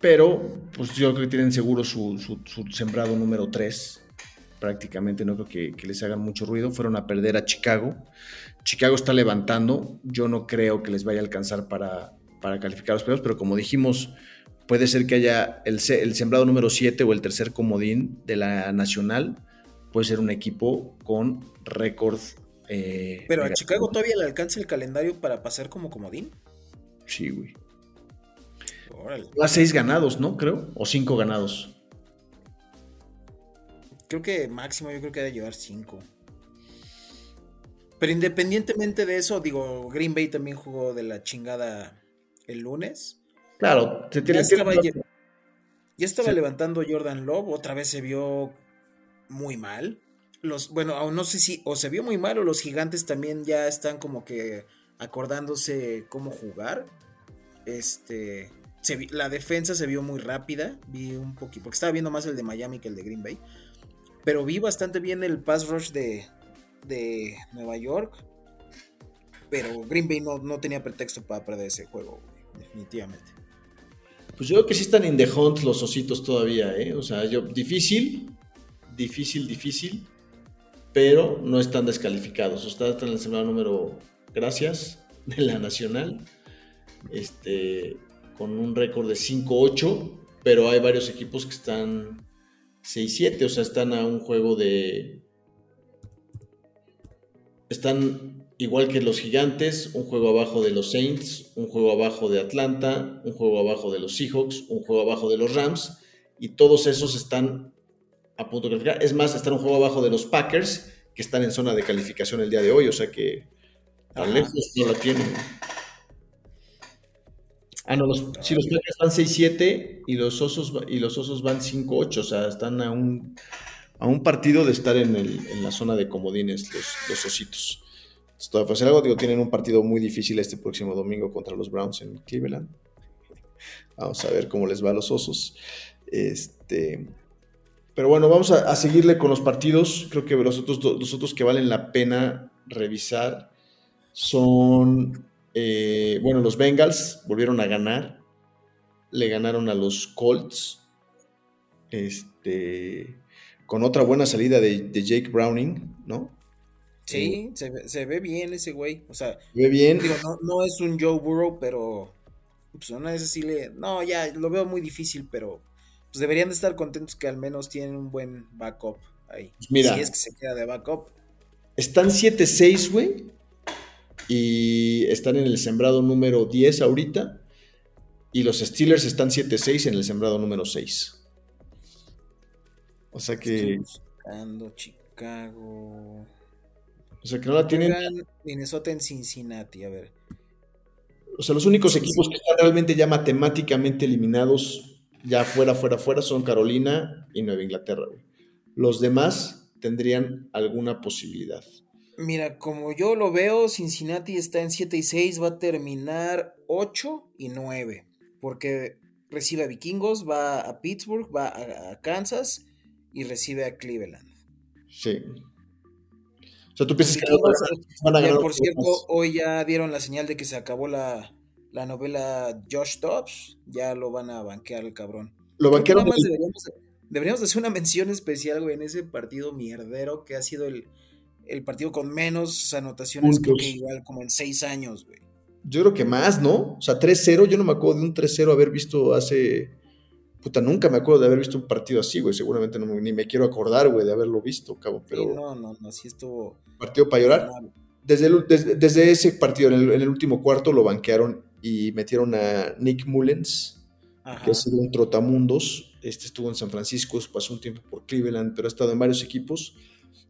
Pero, pues yo creo que tienen seguro su, su- su sembrado número 3. Prácticamente no creo que, que les hagan mucho ruido. Fueron a perder a Chicago. Chicago está levantando. Yo no creo que les vaya a alcanzar para, para calificar los playoffs, pero como dijimos, puede ser que haya el, el sembrado número 7 o el tercer comodín de la nacional. Puede ser un equipo con récord. eh, Pero a negativo. Chicago todavía le alcanza el calendario para pasar como comodín. Sí, güey. Órale. A seis ganados, ¿no? Creo. O cinco ganados. Creo que máximo yo creo que debe llevar cinco. Pero independientemente de eso, digo, Green Bay también jugó de la chingada el lunes. Claro, se Ya tiene estaba, tiene- lle- ya estaba Sí. levantando Jordan Love, otra vez se vio muy mal. Los, bueno, aún no sé si o se vio muy mal o los gigantes también ya están como que acordándose cómo jugar. Este, se vi- la defensa se vio muy rápida, vi un poquito, porque estaba viendo más el de Miami que el de Green Bay, pero vi bastante bien el pass rush de, de Nueva York, pero Green Bay no, no tenía pretexto para perder ese juego, definitivamente. Pues yo creo que sí están in the hunt los ositos todavía, ¿eh? O sea, yo, difícil, difícil, difícil, pero no están descalificados. O sea, están en el sembrado número, gracias, de la Nacional, este, con un récord de 5-8, pero hay varios equipos que están 6-7, o sea, están a un juego de... Están igual que los gigantes, un juego abajo de los Saints, un juego abajo de Atlanta, un juego abajo de los Seahawks, un juego abajo de los Rams, y todos esos están a punto de calificar. Es más, están un juego abajo de los Packers, que están en zona de calificación el día de hoy, o sea que lejos no la tienen. Ah, no, sí, los Packers van 6-7 y los osos, va- y los osos van 5-8, o sea, están a un, a un partido de estar en, el- en la zona de comodines los, los ositos. Todavía puede ser algo, digo, tienen un partido muy difícil este próximo domingo contra los Browns en Cleveland. *laughs* Vamos a ver cómo les va a los osos. Este, pero bueno, vamos a, a seguirle con los partidos. Creo que los otros, los otros que valen la pena revisar son, eh, bueno, los Bengals volvieron a ganar. Le ganaron a los Colts. Este, con otra buena salida de, de Jake Browning, ¿no? Sí, se, ve- se ve bien ese güey. O sea, Ve bien. digo, no, no es un Joe Burrow, pero pues una vez así le. No, ya lo veo muy difícil, pero pues deberían de estar contentos que al menos tienen un buen backup ahí. Pues mira. Si es que se queda de backup. Están 7-6, güey. Y están en el sembrado número 10 ahorita. Y los Steelers están 7-6 en el sembrado número 6. O sea que, buscando Chicago. o sea que no la tienen. Minnesota en Cincinnati, a ver. O sea, los únicos equipos que están realmente ya matemáticamente eliminados, ya fuera, fuera, fuera, son Carolina y Nueva Inglaterra, güey. Los demás tendrían alguna posibilidad. Mira, como yo lo veo, Cincinnati está en 7 y 6, va a terminar 8 y 9. porque recibe a Vikingos, va a Pittsburgh, va a, Kansas y recibe a Cleveland. Sí. O sea, tú piensas que van a ganar. por cierto, hoy ya dieron la señal de que se acabó la, la novela Josh Dobbs. Ya lo van a banquear el cabrón. Lo banquearon. deberíamos, deberíamos hacer una mención especial, güey, en ese partido mierdero que ha sido el, el partido con menos anotaciones, creo que igual como en seis años, güey. Yo creo que más, ¿no? O sea, 3-0, yo no me acuerdo de un 3-0 haber visto hace. Puta, nunca me acuerdo de haber visto un partido así, güey. Seguramente no me- ni me quiero acordar, güey, de haberlo visto, cabrón. Pero Sí, no, no, no, sí estuvo. partido para llorar. Desde, el- desde, desde ese partido, en el, en el último cuarto, lo banquearon y metieron a Nick Mullens, Ajá. que ha sido un trotamundos. Este estuvo en San Francisco, pasó un tiempo por Cleveland, pero ha estado en varios equipos.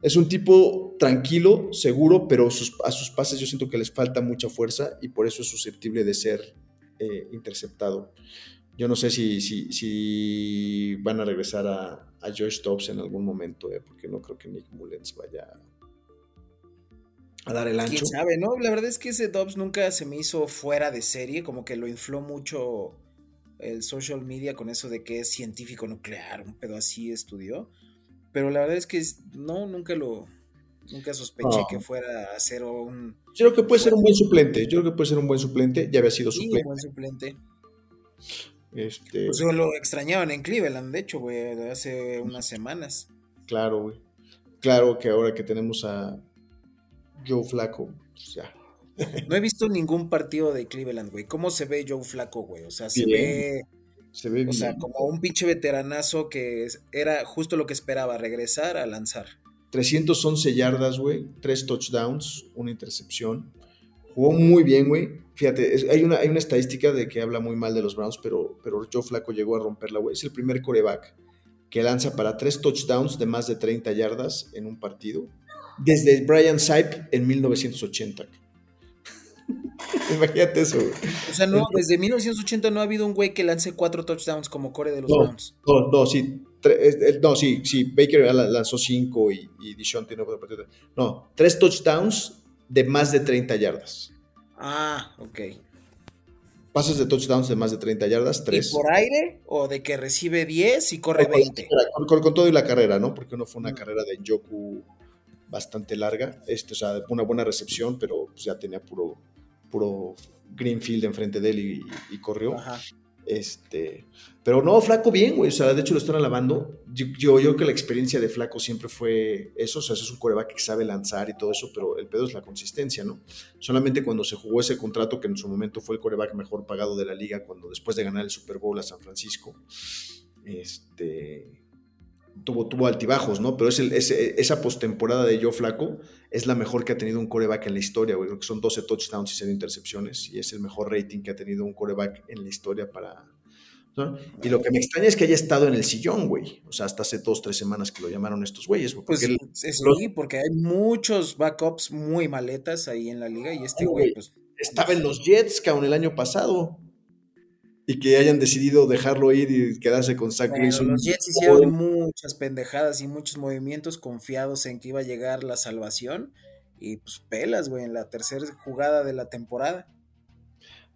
Es un tipo tranquilo, seguro, pero sus- a sus pases yo siento que les falta mucha fuerza y por eso es susceptible de ser eh, interceptado. Yo no sé si, si, si van a regresar a, a Josh Dobbs en algún momento, eh, porque no creo que Nick Mullens vaya a dar el ancho. ¿Quién sabe, no? La verdad es que ese Dobbs nunca se me hizo fuera de serie, como que lo infló mucho el social media con eso de que es científico nuclear, un pedo así estudió. Pero la verdad es que no, nunca lo, nunca sospeché No. que fuera a ser un, Yo creo que puede ser un buen suplente. Yo creo que puede ser un buen suplente. Ya había sido sí, un suplente. buen suplente. Este, Pues lo extrañaban en Cleveland, de hecho, güey, hace unas semanas. claro, güey. Claro que ahora que tenemos a Joe Flaco, pues ya. No he visto ningún partido de Cleveland, güey. ¿Cómo se ve Joe Flaco, güey? O sea, se Bien. ve, Se ve o sea, como un pinche veteranazo que era justo lo que esperaba, regresar a lanzar. 311 yardas, güey. Tres touchdowns, una intercepción. Jugó muy bien, güey. Fíjate, es- hay, una, hay una estadística de que habla muy mal de los Browns, pero, pero Joe Flaco llegó a romperla, güey. Es el primer coreback que lanza para tres touchdowns de más de 30 yardas en un partido. Desde Brian Sipe en 1980. *laughs* Imagínate eso, güey. O sea, no, desde 1980 no ha habido un güey que lance cuatro touchdowns como core de los No. Browns. No, no, sí. no, sí, sí. Baker la- lanzó cinco y, y Dishon tiene otro partido. No, tres touchdowns de más de 30 yardas. Ah, ok. Pases de touchdowns de más de 30 yardas, tres. ¿Y por aire o de que recibe 10 y corre 20? Con, con- con todo y la carrera, ¿no? Porque uno fue una Mm. carrera de Yoku bastante larga. Este, o sea, una buena recepción, pero pues ya tenía puro, puro Greenfield enfrente de él y, y corrió. Ajá. Este, pero no, Flaco bien, güey. O sea, de hecho lo están alabando. Yo, yo, yo creo que la experiencia de Flaco siempre fue eso. O sea, es un coreback que sabe lanzar y todo eso, pero el pedo es la consistencia, ¿no? Solamente cuando se jugó ese contrato, que en su momento fue el coreback mejor pagado de la liga, cuando después de ganar el Super Bowl a San Francisco, este, tuvo, tuvo altibajos, ¿no? Pero es el- esa postemporada de Joe Flaco es la mejor que ha tenido un coreback en la historia, güey. Creo que son 12 touchdowns y 0 intercepciones, y es el mejor rating que ha tenido un coreback en la historia para. ¿no? Y lo que me extraña es que haya estado en el sillón, güey. O sea, hasta hace dos, tres semanas que lo llamaron estos güeyes. güey, Pues es los- sí, porque hay muchos backups muy maletas ahí en la liga y este güey, pues estaba en los Jets, cabrón, el año pasado. Y que hayan decidido dejarlo ir y quedarse con Zach bueno, Wilson. los Jets hicieron muchas pendejadas y muchos movimientos confiados en que iba a llegar la salvación y pues pelas, güey, en la tercera jugada de la temporada.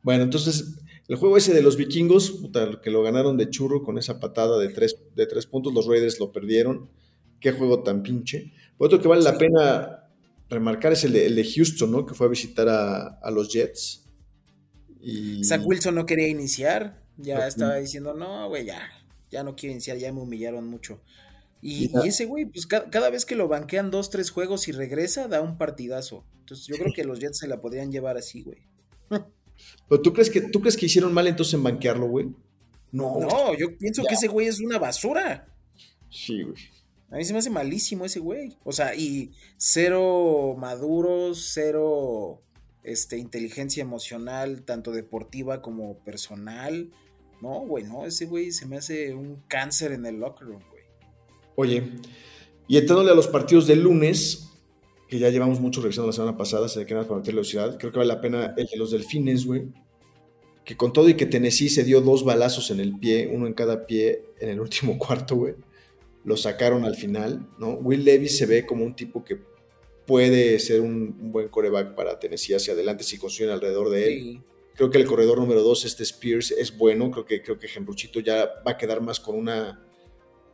Bueno, entonces, el juego ese de los vikingos, puta, que lo ganaron de churro con esa patada de tres, de tres puntos, los Raiders lo perdieron. Qué juego tan pinche. Otro que vale la pena remarcar es el de, el de Houston, ¿no? Que fue a visitar a, a los Jets. Y... Zach Wilson no quería iniciar, ya Ujú. estaba diciendo, no, güey, ya, ya no quiero iniciar, ya me humillaron mucho. Y, ese güey, pues ca- cada, vez que lo banquean dos, tres juegos y regresa, da un partidazo. Entonces yo creo que los Jets se la podrían llevar así, güey. *laughs* Pero ¿tú crees, que, ¿tú crees que hicieron mal entonces en banquearlo, güey? No. No, yo pienso Ya. que ese güey es una basura. Sí, güey. A mí se me hace malísimo ese güey. O sea, y cero maduro, cero este, inteligencia emocional, tanto deportiva como personal. No, güey, no, ese güey se me hace un cáncer en el locker room, güey. Oye, y entrándole a los partidos del lunes, que ya llevamos mucho revisando la semana pasada, se le queda para meter velocidad, creo que vale la pena el de los delfines, güey. Que con todo y que Tennessee se dio dos balazos en el pie, uno en cada pie en el último *laughs* cuarto, güey. Lo sacaron al final, ¿no? Will Levis se ve como un tipo que puede ser un, un buen coreback para Tennessee hacia adelante si construyen alrededor de él. Sí. Creo que el corredor número dos, este Spears, es bueno. Creo que, creo que Genruchito ya va a quedar más con una,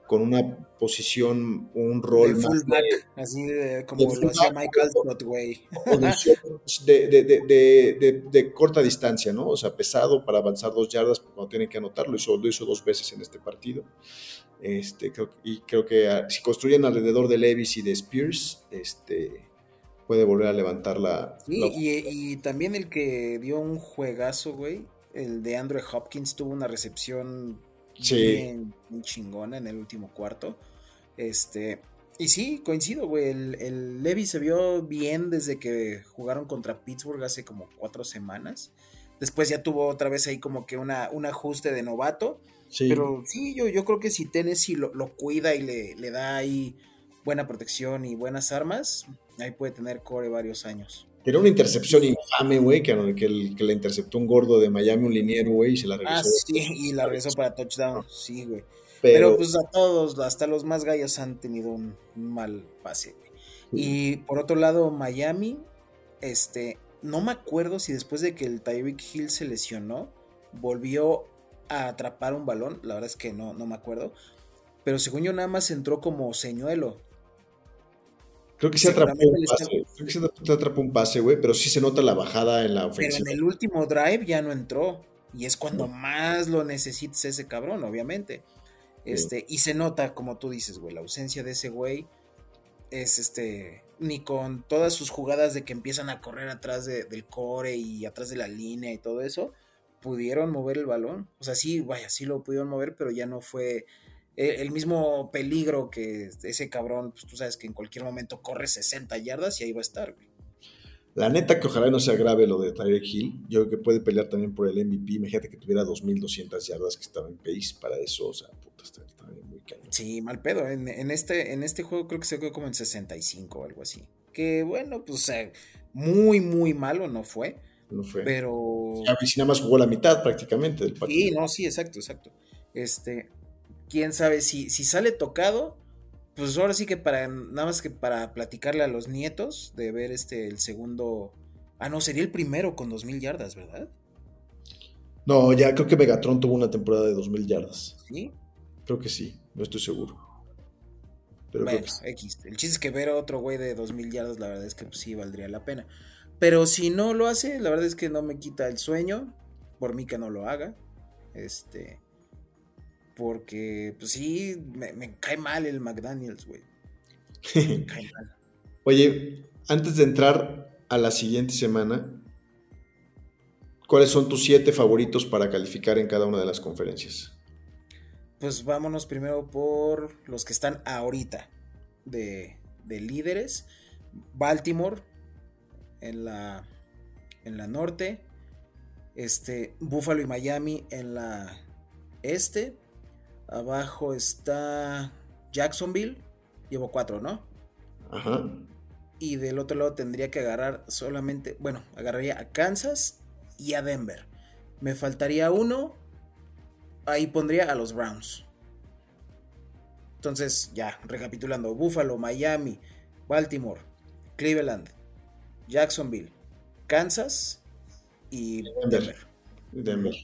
con una posición, un rol De más fullback, de- así de, como de lo hacía Michael Scott, güey. o de, de, de- de- de- de- de corta distancia, ¿no? O sea, pesado para avanzar dos yardas cuando tienen que anotarlo. Hizo, lo hizo dos veces en este partido. Este, creo, y creo que ah, si construyen alrededor de Levis y de Spears, este, puede volver a levantar la. Sí, la- y, y también el que dio un juegazo, güey, el de Andrew Hopkins tuvo una recepción Sí. bien, bien chingona en el último cuarto. Este, y sí, coincido, güey, el, el Levy se vio bien desde que jugaron contra Pittsburgh hace como cuatro semanas. Después ya tuvo otra vez ahí como que una, un ajuste de novato. Sí. Pero sí, yo, yo creo que si Tennessee lo, lo cuida y le, le da ahí buena protección y buenas armas, ahí puede tener core varios años. Tiene una intercepción infame, güey, que, que, el- que le interceptó un gordo de Miami, un liniero, güey, y se la regresó. Ah, sí, y la regresó para touchdown, sí, güey. pero, Pero, pues a todos, hasta los más gallos han tenido un, mal pase. Y por otro lado, Miami, este, no me acuerdo si después de que el Tyreek Hill se lesionó, volvió a atrapar un balón, la verdad es que no, no me acuerdo. Pero según yo nada más entró como señuelo. creo que se atrapó un está- pase. Creo que se atrapó- un pase, güey, pero sí se nota la bajada en la Pero ofensiva. en el último drive ya no entró. Y es cuando más lo necesites ese cabrón, obviamente. Este, y se nota, como tú dices, güey, la ausencia de ese güey es este. Ni con todas sus jugadas de que empiezan a correr atrás de- del core y atrás de la línea y todo eso, pudieron mover el balón. O sea, sí, vaya, sí lo pudieron mover, pero ya no fue eh, el mismo peligro que ese cabrón, pues tú sabes que en cualquier momento corre 60 yardas y ahí va a estar, güey. La neta que ojalá no sea grave lo de Tyreek Hill. Yo creo que puede pelear también por el MVP. Imagínate que tuviera 2.200 yardas que estaba en pace para eso. O sea, puta, está, está muy cañón. Sí, mal pedo. En, en este, en este juego creo que se quedó como en 65 o algo así. Que bueno, pues o sea, muy, muy malo no fue. No fue. Pero. Si nada más jugó la mitad prácticamente del partido. Sí, no, sí, exacto, exacto. Este. Quién sabe si, si sale tocado. Pues ahora sí que para. Nada más que para platicarle a los nietos de ver este el segundo. Ah, no, sería el primero con 2000 yardas, ¿verdad? No, ya creo que Megatron tuvo una temporada de 2.000 yardas. Sí. Creo que sí, no estoy seguro. Pero bueno, creo que sí. X. El chiste es que ver a otro güey de 2000 yardas, la verdad es que pues, sí valdría la pena. Pero si no lo hace, la verdad es que no me quita el sueño. Por mí que no lo haga. Este. Porque, pues sí, me, me cae mal el McDaniels, güey. Me cae mal. *laughs* Oye, antes de entrar a la siguiente semana, ¿cuáles son tus siete favoritos para calificar en cada una de las conferencias? Pues vámonos primero por los que están ahorita de, de líderes. Baltimore en la, en la norte. Este, Buffalo y Miami en la este. Abajo está Jacksonville. Llevo cuatro, ¿no? Ajá. Y del otro lado tendría que agarrar solamente, bueno, agarraría a Kansas y a Denver. Me faltaría uno. Ahí pondría a los Browns. Entonces, ya, recapitulando. Buffalo, Miami, Baltimore, Cleveland, Jacksonville, Kansas y Denver. Denver.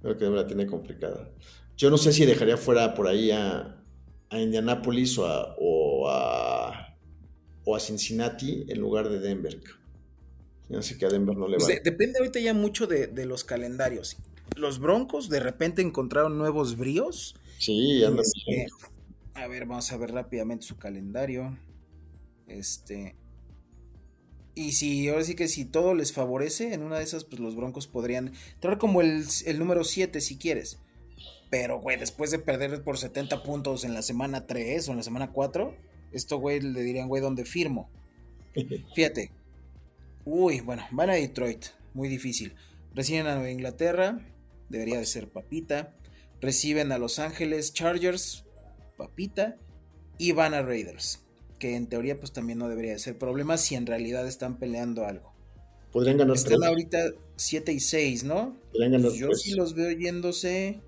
Creo que Denver la tiene complicada. Yo no sé si dejaría fuera por ahí a, a Indianapolis o a, o a, o a Cincinnati en lugar de Denver. Ya sé que a Denver no le va. Pues de- depende ahorita ya mucho de, de los calendarios. Los Broncos de repente encontraron nuevos bríos. Sí, andan Este, a ver, vamos a ver rápidamente su calendario. Este. Y si ahora sí que si todo les favorece, en una de esas, pues los Broncos podrían entrar como el, el número 7 si quieres. Pero, güey, después de perder por 70 puntos en la semana 3 o en la semana 4, esto, güey, le dirían, güey, ¿dónde firmo? *laughs* Fíjate. Uy, bueno, van a Detroit. Muy difícil. Reciben a Nueva Inglaterra. Debería de ser papita. Reciben a Los Ángeles Chargers. Papita. Y van a Raiders. Que en teoría pues también no debería de ser problema si en realidad están peleando algo. Podrían ganar Están tres. ahorita 7 y 6, ¿no? Podrían ganar Pues yo tres. sí los veo yéndose.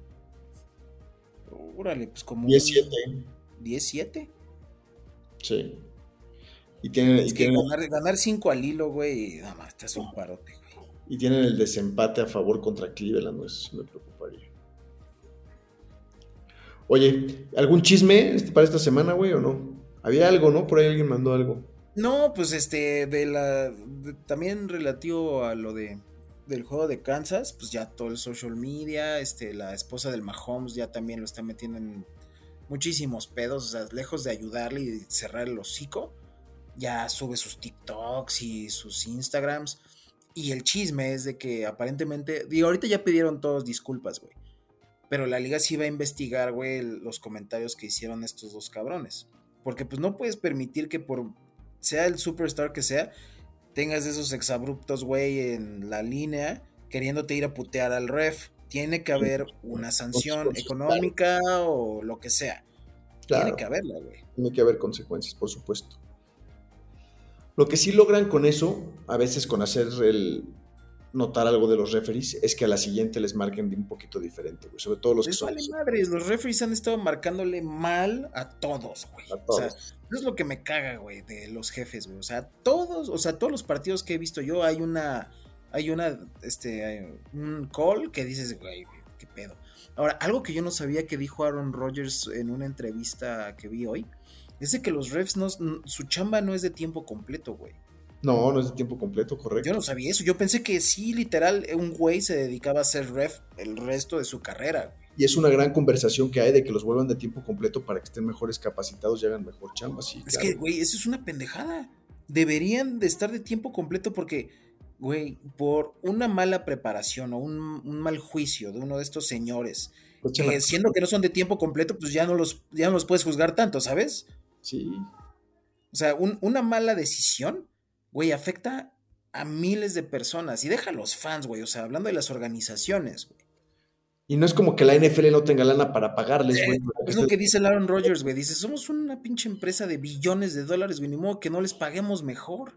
Órale, pues como un 10-7. 10-7. Sí. Y tienen, y Es que tienen- ganar, ganar 5 al hilo, güey, nada más, te hace un parote, güey. Y tienen el desempate a favor contra Cleveland, no eso me preocuparía. Oye, ¿algún chisme para esta semana, güey, o no? Había algo, ¿no? Por ahí alguien mandó algo. No, pues este, de la. también relativo a lo de del juego de Kansas, pues ya todo el social media, este, la esposa del Mahomes ya también lo está metiendo en muchísimos pedos, o sea, lejos de ayudarle y cerrar el hocico, ya sube sus TikToks y sus Instagrams. Y el chisme es de que aparentemente, digo, ahorita ya pidieron todos disculpas, güey. Pero la liga sí va a investigar, güey, los comentarios que hicieron estos dos cabrones. Porque pues no puedes permitir que por sea el superstar que sea, tengas esos exabruptos, güey, en la línea, queriéndote ir a putear al ref. Tiene que haber una sanción económica o lo que sea. Claro. Tiene que haberla, güey. Tiene que haber consecuencias, por supuesto. Lo que sí logran con eso, a veces con hacer el notar algo de los referees, es que a la siguiente les marquen de un poquito diferente, güey. Sobre todo los que Les son. vale madres, los referees han estado marcándole mal a todos, güey. A O sea, todos. eso es lo que me caga, güey, de los jefes, güey. O sea, todos, o sea, todos los partidos que he visto yo hay una, hay una, este, hay un call que dices, güey, qué pedo. Ahora, algo que yo no sabía que dijo Aaron Rodgers en una entrevista que vi hoy, es de que los refs no, su chamba no es de tiempo completo, güey. No, no es de tiempo completo, correcto. Yo no sabía eso. Yo pensé que sí, literal, un güey se dedicaba a ser ref el resto de su carrera. Y es una gran conversación que hay de que los vuelvan de tiempo completo para que estén mejores capacitados y hagan mejor chamba, sí. Es claro. que, güey, eso es una pendejada. Deberían de estar de tiempo completo porque, güey, por una mala preparación o un, un mal juicio de uno de estos señores, que siendo que no son de tiempo completo, pues ya no los, ya no los puedes juzgar tanto, ¿sabes? Sí, O sea, un- una mala decisión, güey, afecta a miles de personas. Y deja a los fans, güey. O sea, hablando de las organizaciones, güey. Y no es como que la NFL no tenga lana para pagarles, güey. Es lo que dice Aaron Rodgers, güey. Dice, somos una pinche empresa de billones de dólares, güey. Ni modo que no les paguemos mejor.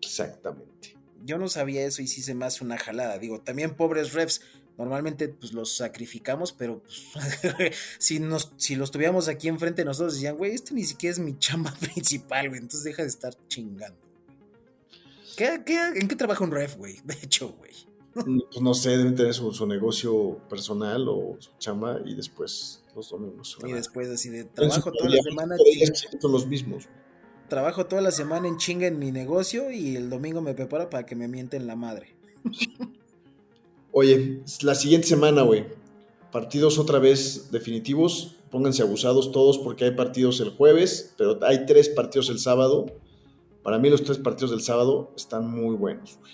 Exactamente. Yo no sabía eso y sí se me hace una jalada. Digo, también pobres refs. Normalmente pues los sacrificamos, pero pues, *laughs* si, nos, si los tuviéramos aquí enfrente nosotros decían, güey, este ni siquiera es mi *laughs* chamba principal, güey. Entonces deja de estar chingando. ¿Qué, qué, en qué trabaja un ref, güey? De hecho, güey. Pues no sé, deben tener su, su negocio personal o su chamba y después los domingos. Y después así de trabajo toda la semana, son los mismos. trabajo toda la semana en chinga en mi negocio y el domingo me preparo para que me mienten la madre. Oye, la siguiente semana, güey. Partidos otra vez definitivos. Pónganse abusados todos porque hay partidos el jueves, pero hay tres partidos el sábado. Para mí los tres partidos del sábado están muy buenos, güey.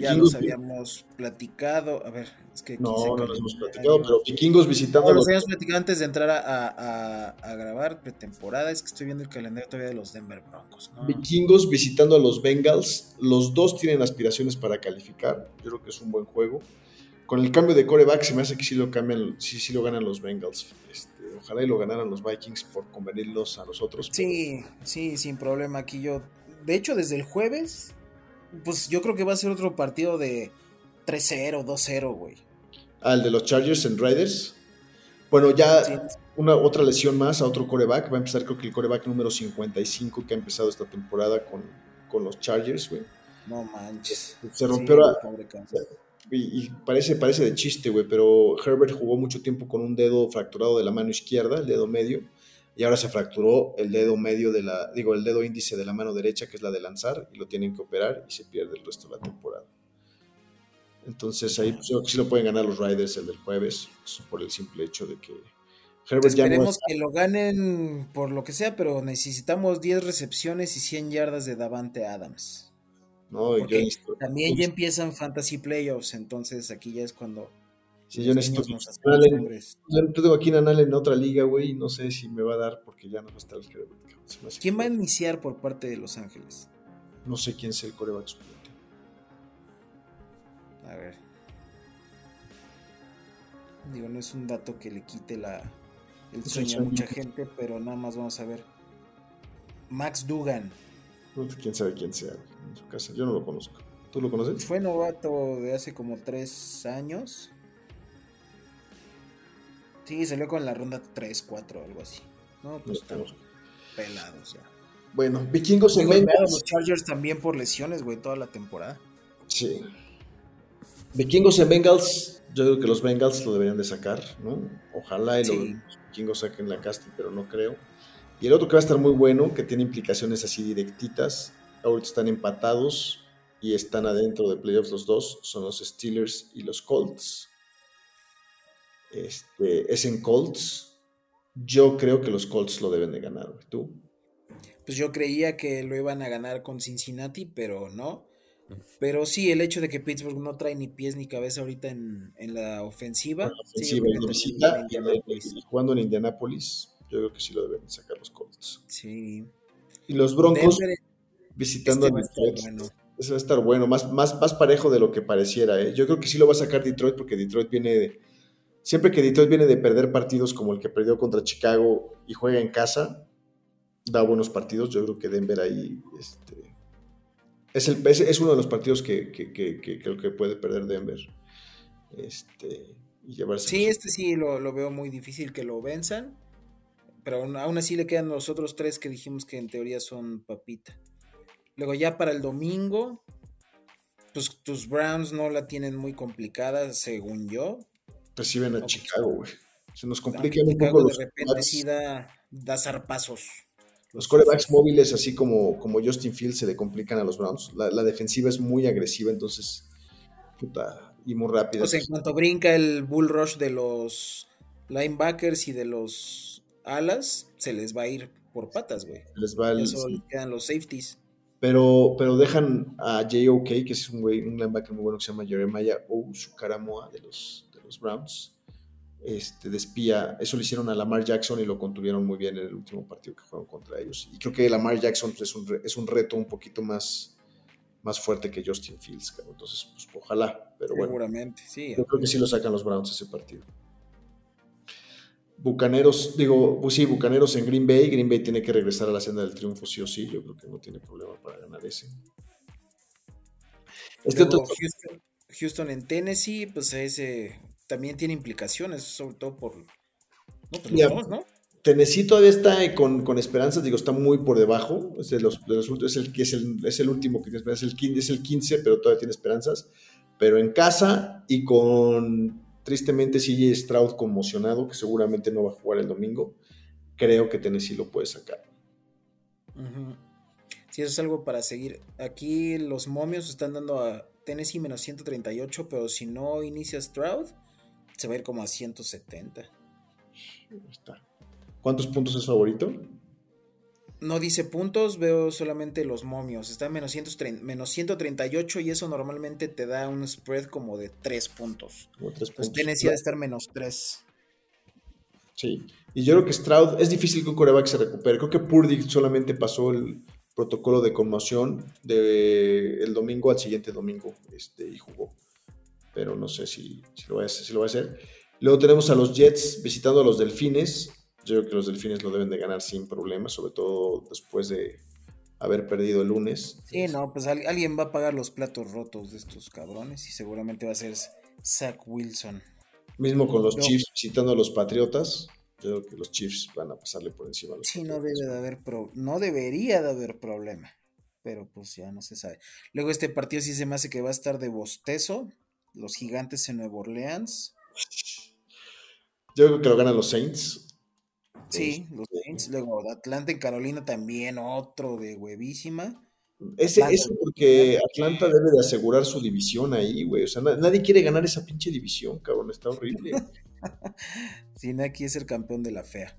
Ya los habíamos platicado. A ver, es que No, no los hemos platicado, pero vikingos visitando No, a los habíamos platicado antes de entrar a, a- a- a grabar pretemporada. Es que estoy viendo el calendario todavía de los Denver Broncos. ¿no? vikingos visitando a los Bengals. Los dos tienen aspiraciones para calificar. Yo creo que es un buen juego. Con el cambio de coreback se me hace que sí lo cambian, sí, sí lo ganan los Bengals. Este, ojalá y lo ganaran los Vikings por convenirlos a nosotros. Sí, sí, sin problema. Aquí yo. De hecho, desde el jueves, pues yo creo que va a ser otro partido de 3-0, 2-0, güey. Ah, el de los Chargers en Raiders. Bueno, ya Sí. una otra lesión más a otro coreback. Va a empezar creo que el coreback número 55 que ha empezado esta temporada con, con los Chargers, güey. No manches. Se rompió la- pobre Kansas. Y, y parece, parece de chiste, güey, pero Herbert jugó mucho tiempo con un dedo fracturado de la mano izquierda, el dedo medio, y ahora se fracturó el dedo medio de la, digo, el dedo índice de la mano derecha, que es la de lanzar, y lo tienen que operar y se pierde el resto de la temporada. Entonces ahí pues, yo creo que sí lo pueden ganar los Riders el del jueves, por el simple hecho de que Herbert ya no Esperemos que lo ganen por lo que sea, pero necesitamos 10 recepciones y 100 yardas de Davante Adams. No, yo porque necesito- También ya empiezan fantasy playoffs, entonces aquí ya es cuando sí, yo necesito yo tengo aquí Allen en otra liga, güey, y no sé si me va a dar porque ya no va a estar el hace ¿Quién va a iniciar por parte de Los Ángeles? No sé quién es el coreback suplente. A ver. Digo, no es un dato que le quite la, el sueño a mucha gente, pero nada más vamos a ver. Max Dugan quién sabe quién sea en su casa. Yo no lo conozco. ¿Tú lo conoces? fue novato de hace como tres años. Sí, salió con la ronda 3, 4, algo así. No, pues estamos pelados ya. Bueno, vikingos en Golpearon Bengals. los Chargers también por lesiones, güey, toda la temporada. Sí. Vikingos en Bengals, yo creo que los Bengals lo deberían de sacar, ¿no? Ojalá y Sí. los vikingos saquen la casting, pero no creo. Y el otro que va a estar muy bueno, que tiene implicaciones así directitas, ahorita están empatados y están adentro de playoffs los dos, son los Steelers y los Colts. Este, es en Colts. Yo creo que los Colts lo deben de ganar. ¿Tú? Pues yo creía que lo iban a ganar con Cincinnati, pero no. Pero sí, el hecho de que Pittsburgh no trae ni pies ni cabeza ahorita en, en la ofensiva. Sí, ofensiva visita, termina en y jugando en Indianapolis, yo creo que sí lo deben de sacar los Colts. Sí. Y los Broncos Denver, visitando este a Detroit. bueno. Ese va a estar bueno, más, más, más parejo de lo que pareciera. ¿eh? Yo creo que sí lo va a sacar Detroit porque Detroit viene de... Siempre que Detroit viene de perder partidos como el que perdió contra Chicago y juega en casa, da buenos partidos. Yo creo que Denver ahí este, es, el, es, es uno de los partidos que, que- que- que creo que puede perder Denver. Este, y llevarse Sí, este sí lo, lo veo muy difícil que lo venzan. Pero aún, aún así le quedan los otros tres que dijimos que en teoría son papita. Luego ya para el domingo, pues tus Browns no la tienen muy complicada, según yo. reciben a Ok. Chicago, güey. Se nos Aunque complican un Chicago poco de los repente corebacks, sí da, da zarpazos. los corebacks móviles, así como, como Justin Fields, se le complican a los Browns. La, la defensiva es muy agresiva, entonces, puta, y muy rápida. Sea, en cuanto brinca el bull rush de los linebackers y de los alas, se les va a ir por patas, güey. les va el- solo les quedan los safeties. pero, pero dejan a J.O.K., que es un güey, un linebacker muy bueno que se llama Jeremiah Ousukaramoa de los, de los Browns. Este, de espía, eso le hicieron a Lamar Jackson y lo contuvieron muy bien en el último partido que jugaron contra ellos. Y creo que Lamar Jackson pues, es, un, es un reto un poquito más, más fuerte que Justin Fields, cabrón. entonces, pues ojalá, pero bueno. Seguramente, sí. Yo creo que sí lo sacan los Browns ese partido. Bucaneros, digo, pues sí, Bucaneros en Green Bay. Green Bay tiene que regresar a la senda del triunfo, sí o sí. Yo creo que no tiene problema para ganar ese. Este Luego, otro, Houston, Houston en Tennessee, pues ese también tiene implicaciones, sobre todo por. No, pues los dos, ¿no? Tennessee todavía está eh, con, con esperanzas, digo, está muy por debajo. Es, de los, de los últimos- es el que es el, es el último que tiene esperanzas, es el, 15, es el 15, pero todavía tiene esperanzas. Pero en casa y con tristemente CJ Stroud conmocionado, que seguramente no va a jugar el domingo, creo que Tennessee lo puede sacar. Ujú. Sí, eso es algo para seguir. Aquí los momios están dando a Tennessee menos 138, pero si no inicia Stroud, se va a ir como a 170. Ahí está. ¿Cuántos puntos es favorito? No dice puntos, veo solamente los momios. Está en menos, 130 menos 138 y eso normalmente te da un spread como de 3 puntos. Como tres Pues puntos. Tennessee ha de estar menos 3. Sí. Y yo creo que Stroud es difícil que un coreback se recupere. Creo que Purdy solamente pasó el protocolo de conmoción de el domingo al siguiente domingo este, y jugó. Pero no sé si, si lo va a hacer, si lo va a hacer. Luego tenemos a los Jets visitando a los Delfines. Yo creo que los Delfines lo deben de ganar sin problemas, sobre todo después de haber perdido el lunes. Sí, no, pues al- alguien va a pagar los platos rotos de estos cabrones y seguramente va a ser Zach Wilson. Mismo con los No. Chiefs visitando a los Patriotas. Yo creo que los Chiefs van a pasarle por encima a los Sí, no debe de haber pro- no debería de haber problema, pero pues ya no se sabe. Luego este partido sí se me hace que va a estar de bostezo, los gigantes en Nueva Orleans. Yo creo que lo ganan los Saints. Sí, los Saints. Luego Atlanta en Carolina también otro de huevísima. Ese, Atlanta. eso porque Atlanta debe de asegurar su división ahí, güey. O sea, na- nadie quiere ganar esa pinche división, cabrón. Está horrible. *laughs* Sí, aquí es el campeón de la fea.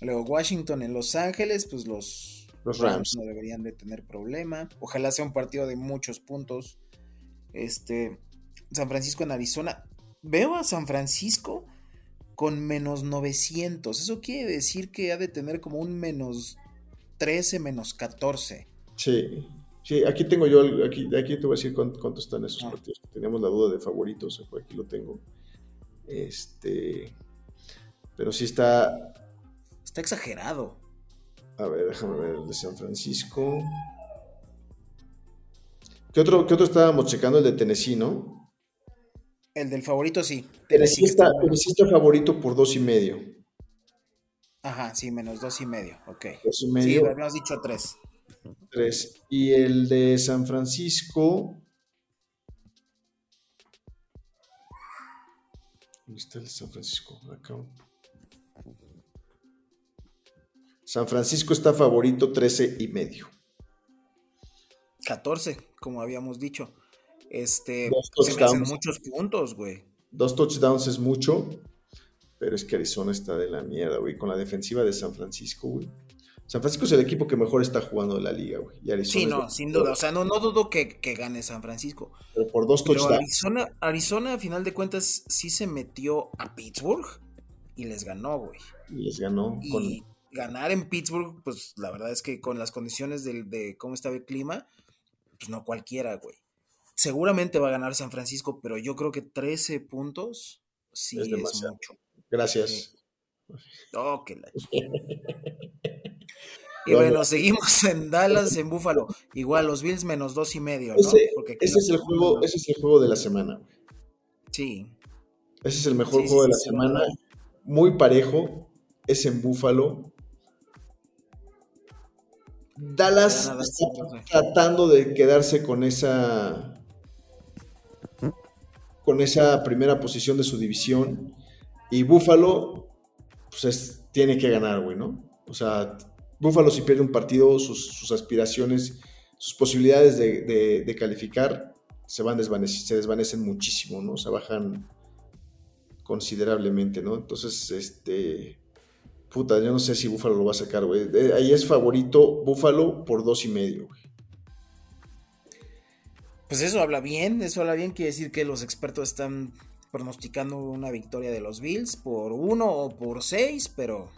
Luego Washington en Los Ángeles, pues los, Los Rams. no deberían de tener problema. Ojalá sea un partido de muchos puntos. Este, San Francisco en Arizona. Veo a San Francisco con menos 900. Eso quiere decir que ha de tener como un menos 13, menos 14. Sí. Sí, aquí tengo yo, aquí, aquí te voy a decir cuánto, cuánto están esos Ah. partidos. Teníamos la duda de favoritos, aquí lo tengo. Este. Pero sí está. Está exagerado. A ver, déjame ver el de San Francisco. ¿Qué otro, qué otro estábamos checando? El de Tennessee, ¿no? El del favorito sí. Teresista, teresista favorito por dos y medio. Ajá, sí, menos dos y medio, ok. Dos y medio. Sí, habíamos dicho tres. Tres. Y el de San Francisco. ¿Dónde está el de San Francisco? Acá. San Francisco está favorito 13 y medio. 14, como habíamos dicho. Este, Dos se me hacen muchos puntos, güey. Dos touchdowns es mucho, pero es que Arizona está de la mierda, güey, con la defensiva de San Francisco, güey. San Francisco es el equipo que mejor está jugando de la liga, güey. Y Arizona Sí, no, de- sin duda. O sea, no, no dudo que, que gane San Francisco. Pero por dos Pero touchdowns. Arizona, Arizona, a final de cuentas, sí se metió a Pittsburgh y les ganó, güey. Y les ganó con. Y ganar en Pittsburgh, pues la verdad es que con las condiciones del- de, cómo estaba el clima, pues no cualquiera, güey. Seguramente va a ganar San Francisco, pero yo creo que 13 puntos sí Es es, mucho. Gracias. Oh, que la *laughs* Y bueno, seguimos en Dallas, en Buffalo. Igual los Bills menos dos y medio, ¿no? Ese, Porque ese es el juego, ese es el juego de la semana. Sí. Ese es el mejor Sí, juego sí, de la sí, sí, semana. Muy parejo. Es en Búfalo. Dallas está tratando de quedarse con esa con esa primera posición de su división y Búfalo pues es- tiene que ganar, güey, ¿no? O sea, Búfalo si pierde un partido, sus, aspiraciones, sus posibilidades de, de- calificar se van desvanec- se desvanecen muchísimo, ¿no? O sea, bajan considerablemente, ¿no? Entonces, este, puta, yo no sé si Búfalo lo va a sacar, güey. Ahí es favorito Búfalo por dos y medio, güey. Pues eso habla bien, eso habla bien, quiere decir que los expertos están pronosticando una victoria de los Bills por uno o por seis, pero...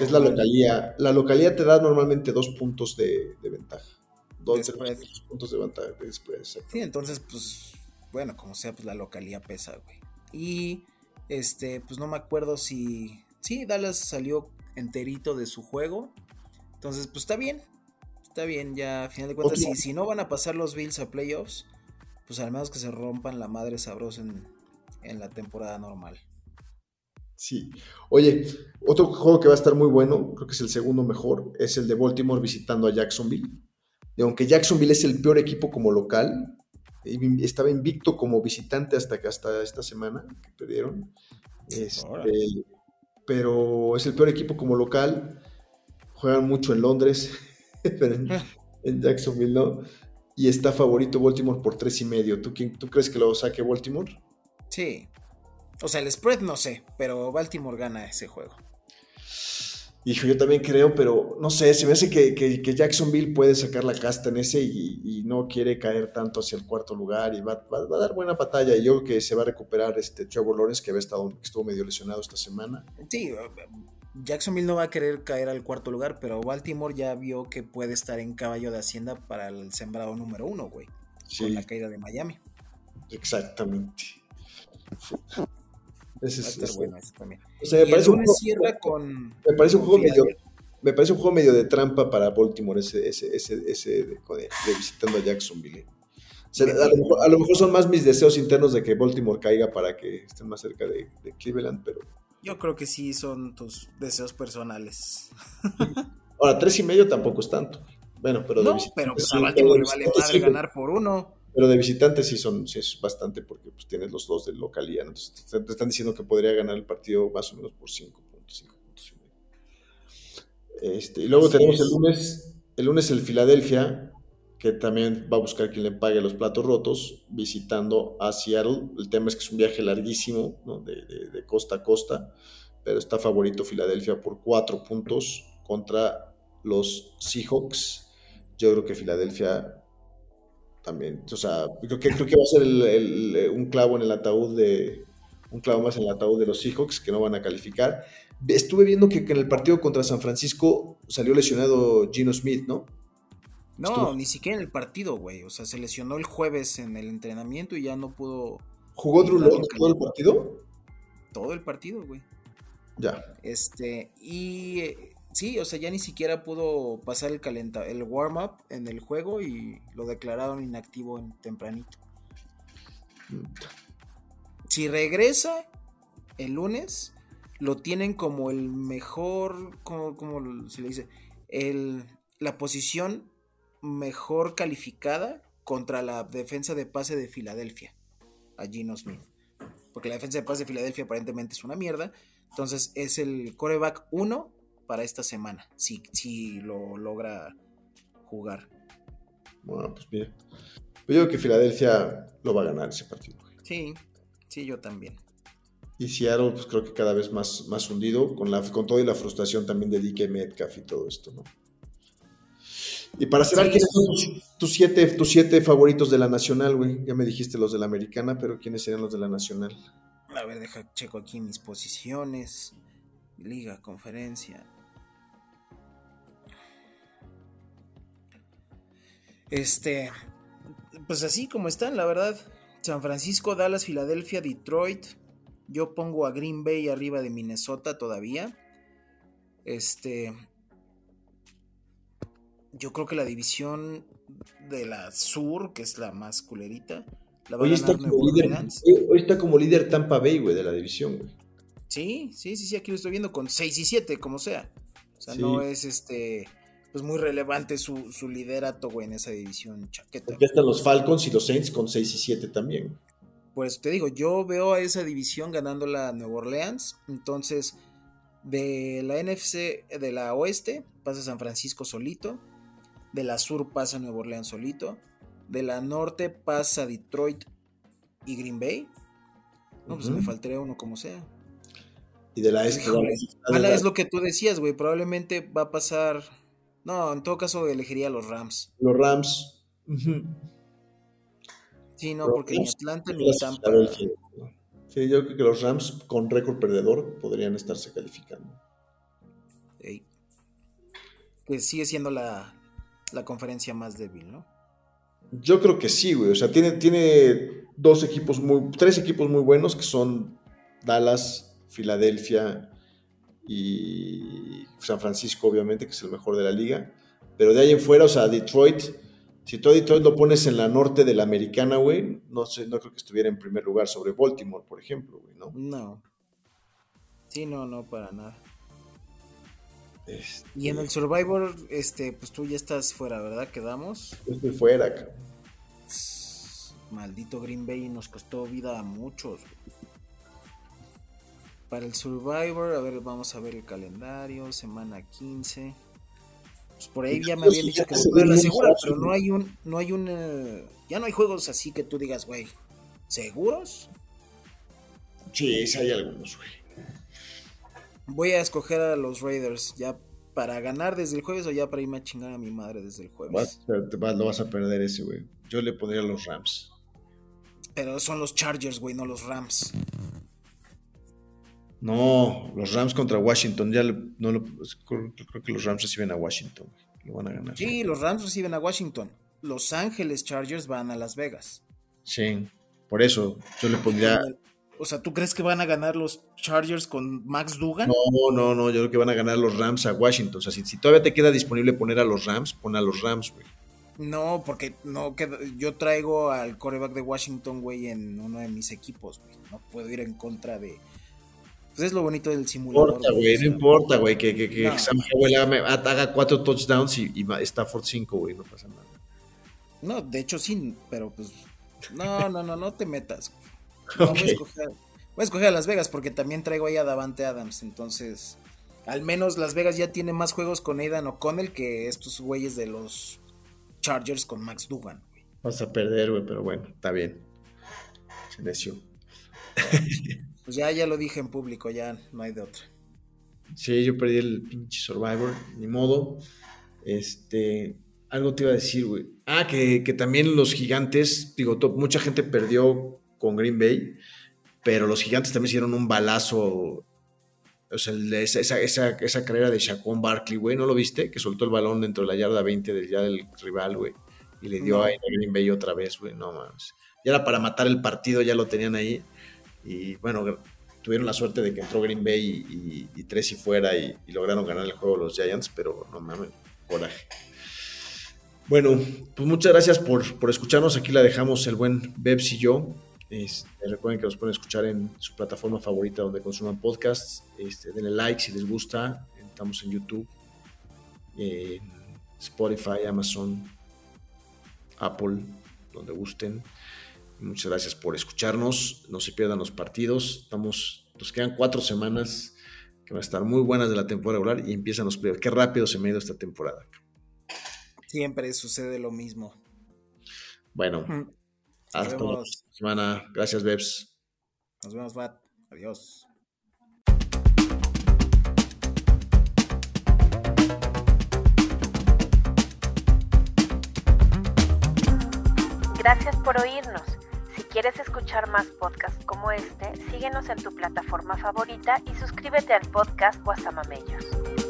Es la localía. La localía te da normalmente dos puntos de, de ventaja. Dos, puntos de ventaja de spread, exacto. Sí, entonces, pues, bueno, como sea, pues la localía pesa, güey. Y, este, pues no me acuerdo si... Sí, Dallas salió enterito de su juego. Entonces, pues está bien. Está bien, ya a final de cuentas, si, si no van a pasar los Bills a playoffs, pues al menos que se rompan la madre sabrosa en, en la temporada normal. Sí. Oye, otro juego que va a estar muy bueno, creo que es el segundo mejor, es el de Baltimore visitando a Jacksonville. Y aunque Jacksonville es el peor equipo como local, y estaba invicto como visitante hasta, que- hasta esta semana que perdieron. Este, pero es el peor equipo como local. Juegan mucho en Londres, pero *laughs* en, en Jacksonville no. Y está favorito Baltimore por tres y medio. ¿Tú, quién- ¿Tú crees que lo saque Baltimore? Sí. O sea, el spread no sé, pero Baltimore gana ese juego. Hijo, yo también creo, pero no sé, se me hace que, que- que Jacksonville puede sacar la casta en ese y, y no quiere caer tanto hacia el cuarto lugar y va, va- va a dar buena batalla. Y yo creo que se va a recuperar este Trevor Lawrence, que había estado, que estuvo medio lesionado esta semana. Sí, Jacksonville no va a querer caer al cuarto lugar, pero Baltimore ya vio que puede estar en caballo de hacienda para el sembrado número uno, güey. Con la caída de Miami. exactamente. *laughs* Ese es- bueno eso también. o sea, me parece un juego- cierra con. Me parece un juego medio, me parece un juego medio de trampa para Baltimore ese, ese, ese, ese de, de- de visitando a Jacksonville. ¿eh? O sea, a, lo mejor, a lo mejor son más mis deseos internos de que Baltimore caiga para que estén más cerca de, de Cleveland, pero Yo creo que sí son tus deseos personales. *laughs* ahora tres y medio tampoco es tanto. Bueno, pero de no, visitante pero pues a Baltimore le vale madre sí, ganar por uno. Pero de visitante sí son sí es bastante porque pues tienes los dos de localía, ¿no? entonces te, te están diciendo que podría ganar el partido más o menos por 5 puntos, 5 puntos y medio. Este, y luego Así tenemos es. el lunes, el lunes el Filadelfia, que también va a buscar quien le pague los platos rotos, visitando a Seattle. El tema es que es un viaje larguísimo, ¿no? de, costa a costa, pero está favorito Filadelfia por 4 puntos contra los Seahawks. Yo creo que Filadelfia también, o sea, creo que, creo que va a ser un clavo en el ataúd de, un clavo más en el ataúd de los Seahawks que no van a calificar. Estuve viendo que, que en el partido contra San Francisco salió lesionado Gino Smith, ¿no? No, Estuvo- ni siquiera en el partido, güey. O sea, se lesionó el jueves en el entrenamiento y ya no pudo ¿Jugó Drew todo el partido? todo el partido, güey. Ya. Este, y eh, sí, o sea, ya ni siquiera pudo pasar el calenta, el warm-up en el juego y lo declararon inactivo en tempranito. Si regresa el lunes, lo tienen como el mejor, como, como se le dice, el, la posición mejor calificada contra la defensa de pase de Filadelfia, a Gino Smith. porque la defensa de paz de Filadelfia aparentemente es una mierda. Entonces es el coreback 1 para esta semana, si, si lo logra jugar. Bueno, pues mira. Yo digo que Filadelfia lo va a ganar ese partido. Sí, sí, yo también. Y Seattle, pues creo que cada vez más, más hundido, con, la, con toda y la frustración también de DK Metcalf y todo esto, ¿no? Y para cerrar, Sí, ¿quiénes son tus, tus siete, tus siete favoritos de la Nacional, güey? Ya me dijiste los de la Americana, pero ¿quiénes serían los de la Nacional? A ver, deja checo aquí mis posiciones. Liga, conferencia. Este, pues así como están, la verdad. San Francisco, Dallas, Filadelfia, Detroit. Yo pongo a Green Bay arriba de Minnesota todavía. Este, yo creo que la división de la sur, que es la más culerita, la va Hoy a está, ganar como Nueva líder, Orleans. hoy- está como líder Tampa Bay, güey, de la división, güey. Sí, sí, sí, sí, aquí lo estoy viendo con 6 y 7, como sea. O sea, Sí. no es este, pues muy relevante su, su liderato, güey, en esa división chaqueta. Ya están los Falcons y los Saints con 6 y 7 también. Por eso te digo, yo veo a esa división ganándola Nueva Orleans. Entonces, de la NFC, de la oeste, pasa San Francisco solito. De la sur pasa Nueva Orleans solito. De la norte pasa Detroit y Green Bay. No, pues me faltaría uno como sea. Y de la este. La- Mala es lo que tú decías, güey. Probablemente va a pasar. No, en todo caso elegiría a los Rams. los Rams. Sí, no, Los porque ni Atlanta ni Tampa. Sí, yo creo que los Rams con récord perdedor podrían estarse calificando. ey, que sigue siendo la, la conferencia más débil, ¿no? Yo creo que sí, güey. O sea, tiene, tiene dos equipos muy, tres equipos muy buenos que son Dallas, Filadelfia y San Francisco, obviamente, que es el mejor de la liga. Pero de ahí en fuera, o sea, Detroit, si tú a Detroit lo pones en la norte de la americana, güey, no sé, no creo que estuviera en primer lugar sobre Baltimore, por ejemplo, güey, ¿no? No. Sí, no, no, para nada. Este, Y en el Survivor, este, pues tú ya estás fuera, ¿verdad? Quedamos. estoy fuera, cabrón. Maldito Green Bay nos costó vida a muchos. Para el Survivor, a ver, vamos a ver el calendario, semana 15. Pues por ahí ya me habían dicho que se la segura, pero no hay un, no hay un, eh, ya no hay juegos así que tú digas, güey, ¿seguros? Sí, sí hay algunos, güey. Voy a escoger a los Raiders ya para ganar desde el jueves o ya para irme a chingar a mi madre desde el jueves. Vas- lo vas a perder ese, güey. Yo le pondría a los Rams. Pero son los Chargers, güey, no los Rams. No, los Rams contra Washington. Ya no lo- pues, creo, creo que los Rams reciben a Washington. Lo van a ganar. Sí, los Rams reciben a Washington. Los Ángeles Chargers van a Las Vegas. Sí, por eso yo le pondría. O sea, ¿tú crees que van a ganar los Chargers con Max Dugan? No, no, no. Yo creo que van a ganar los Rams a Washington. O sea, si, si todavía te queda disponible poner a los Rams, pon a los Rams, güey. No, porque no queda- yo traigo al coreback de Washington, güey, en uno de mis equipos, güey. No puedo ir en contra de. Pues es lo bonito del No simulador. importa, güey. No importa, güey. Que, que, que No. Sam Howell haga, haga cuatro touchdowns y, y Stafford cinco, güey. No pasa nada. No, de hecho sí, pero pues. No, no, no, no te metas. *laughs* No, voy, a escoger, voy a escoger a Las Vegas porque también traigo ahí a Davante Adams. Entonces, al menos Las Vegas ya tiene más juegos con Aidan O'Connell que estos güeyes de los Chargers con Max Dugan. güey. Vas a perder, güey, pero bueno, está bien. Se neció. *laughs* Pues ya, ya lo dije en público, ya no hay de otra. Sí, yo perdí el pinche Survivor, ni modo. Este, algo te iba a decir, güey. Ah, que, que también los gigantes, digo, to- mucha gente perdió con Green Bay, pero los gigantes también hicieron un balazo. O sea, el de esa, esa, esa, esa carrera de Shaquon Barkley, güey, ¿no lo viste? Que soltó el balón dentro de la yarda 20 del, ya del rival, güey. Y le dio No. ahí a Green Bay otra vez, güey. No mames. Ya era para matar el partido, ya lo tenían ahí. Y bueno, tuvieron la suerte de que entró Green Bay y, y, y tres y fuera y, y lograron ganar el juego los Giants, pero no mames, coraje. Bueno, pues muchas gracias por, por escucharnos. Aquí la dejamos el buen Bebs y yo. Este, recuerden que nos pueden escuchar en su plataforma favorita donde consuman podcasts. Este, denle like si les gusta. Estamos en YouTube, en Spotify, Amazon, Apple, donde gusten. Muchas gracias por escucharnos. No se pierdan los partidos. Estamos, nos quedan cuatro semanas que van a estar muy buenas de la temporada regular y empiezan los playoffs. Qué rápido se me ha ido esta temporada. Siempre sucede lo mismo. Bueno, Mm. hasta vemos. Semana. Gracias, Bebs. Nos vemos, Bat. Adiós. Gracias por oírnos. Si quieres escuchar más podcasts como este, síguenos en tu plataforma favorita y suscríbete al podcast Guasamamellos.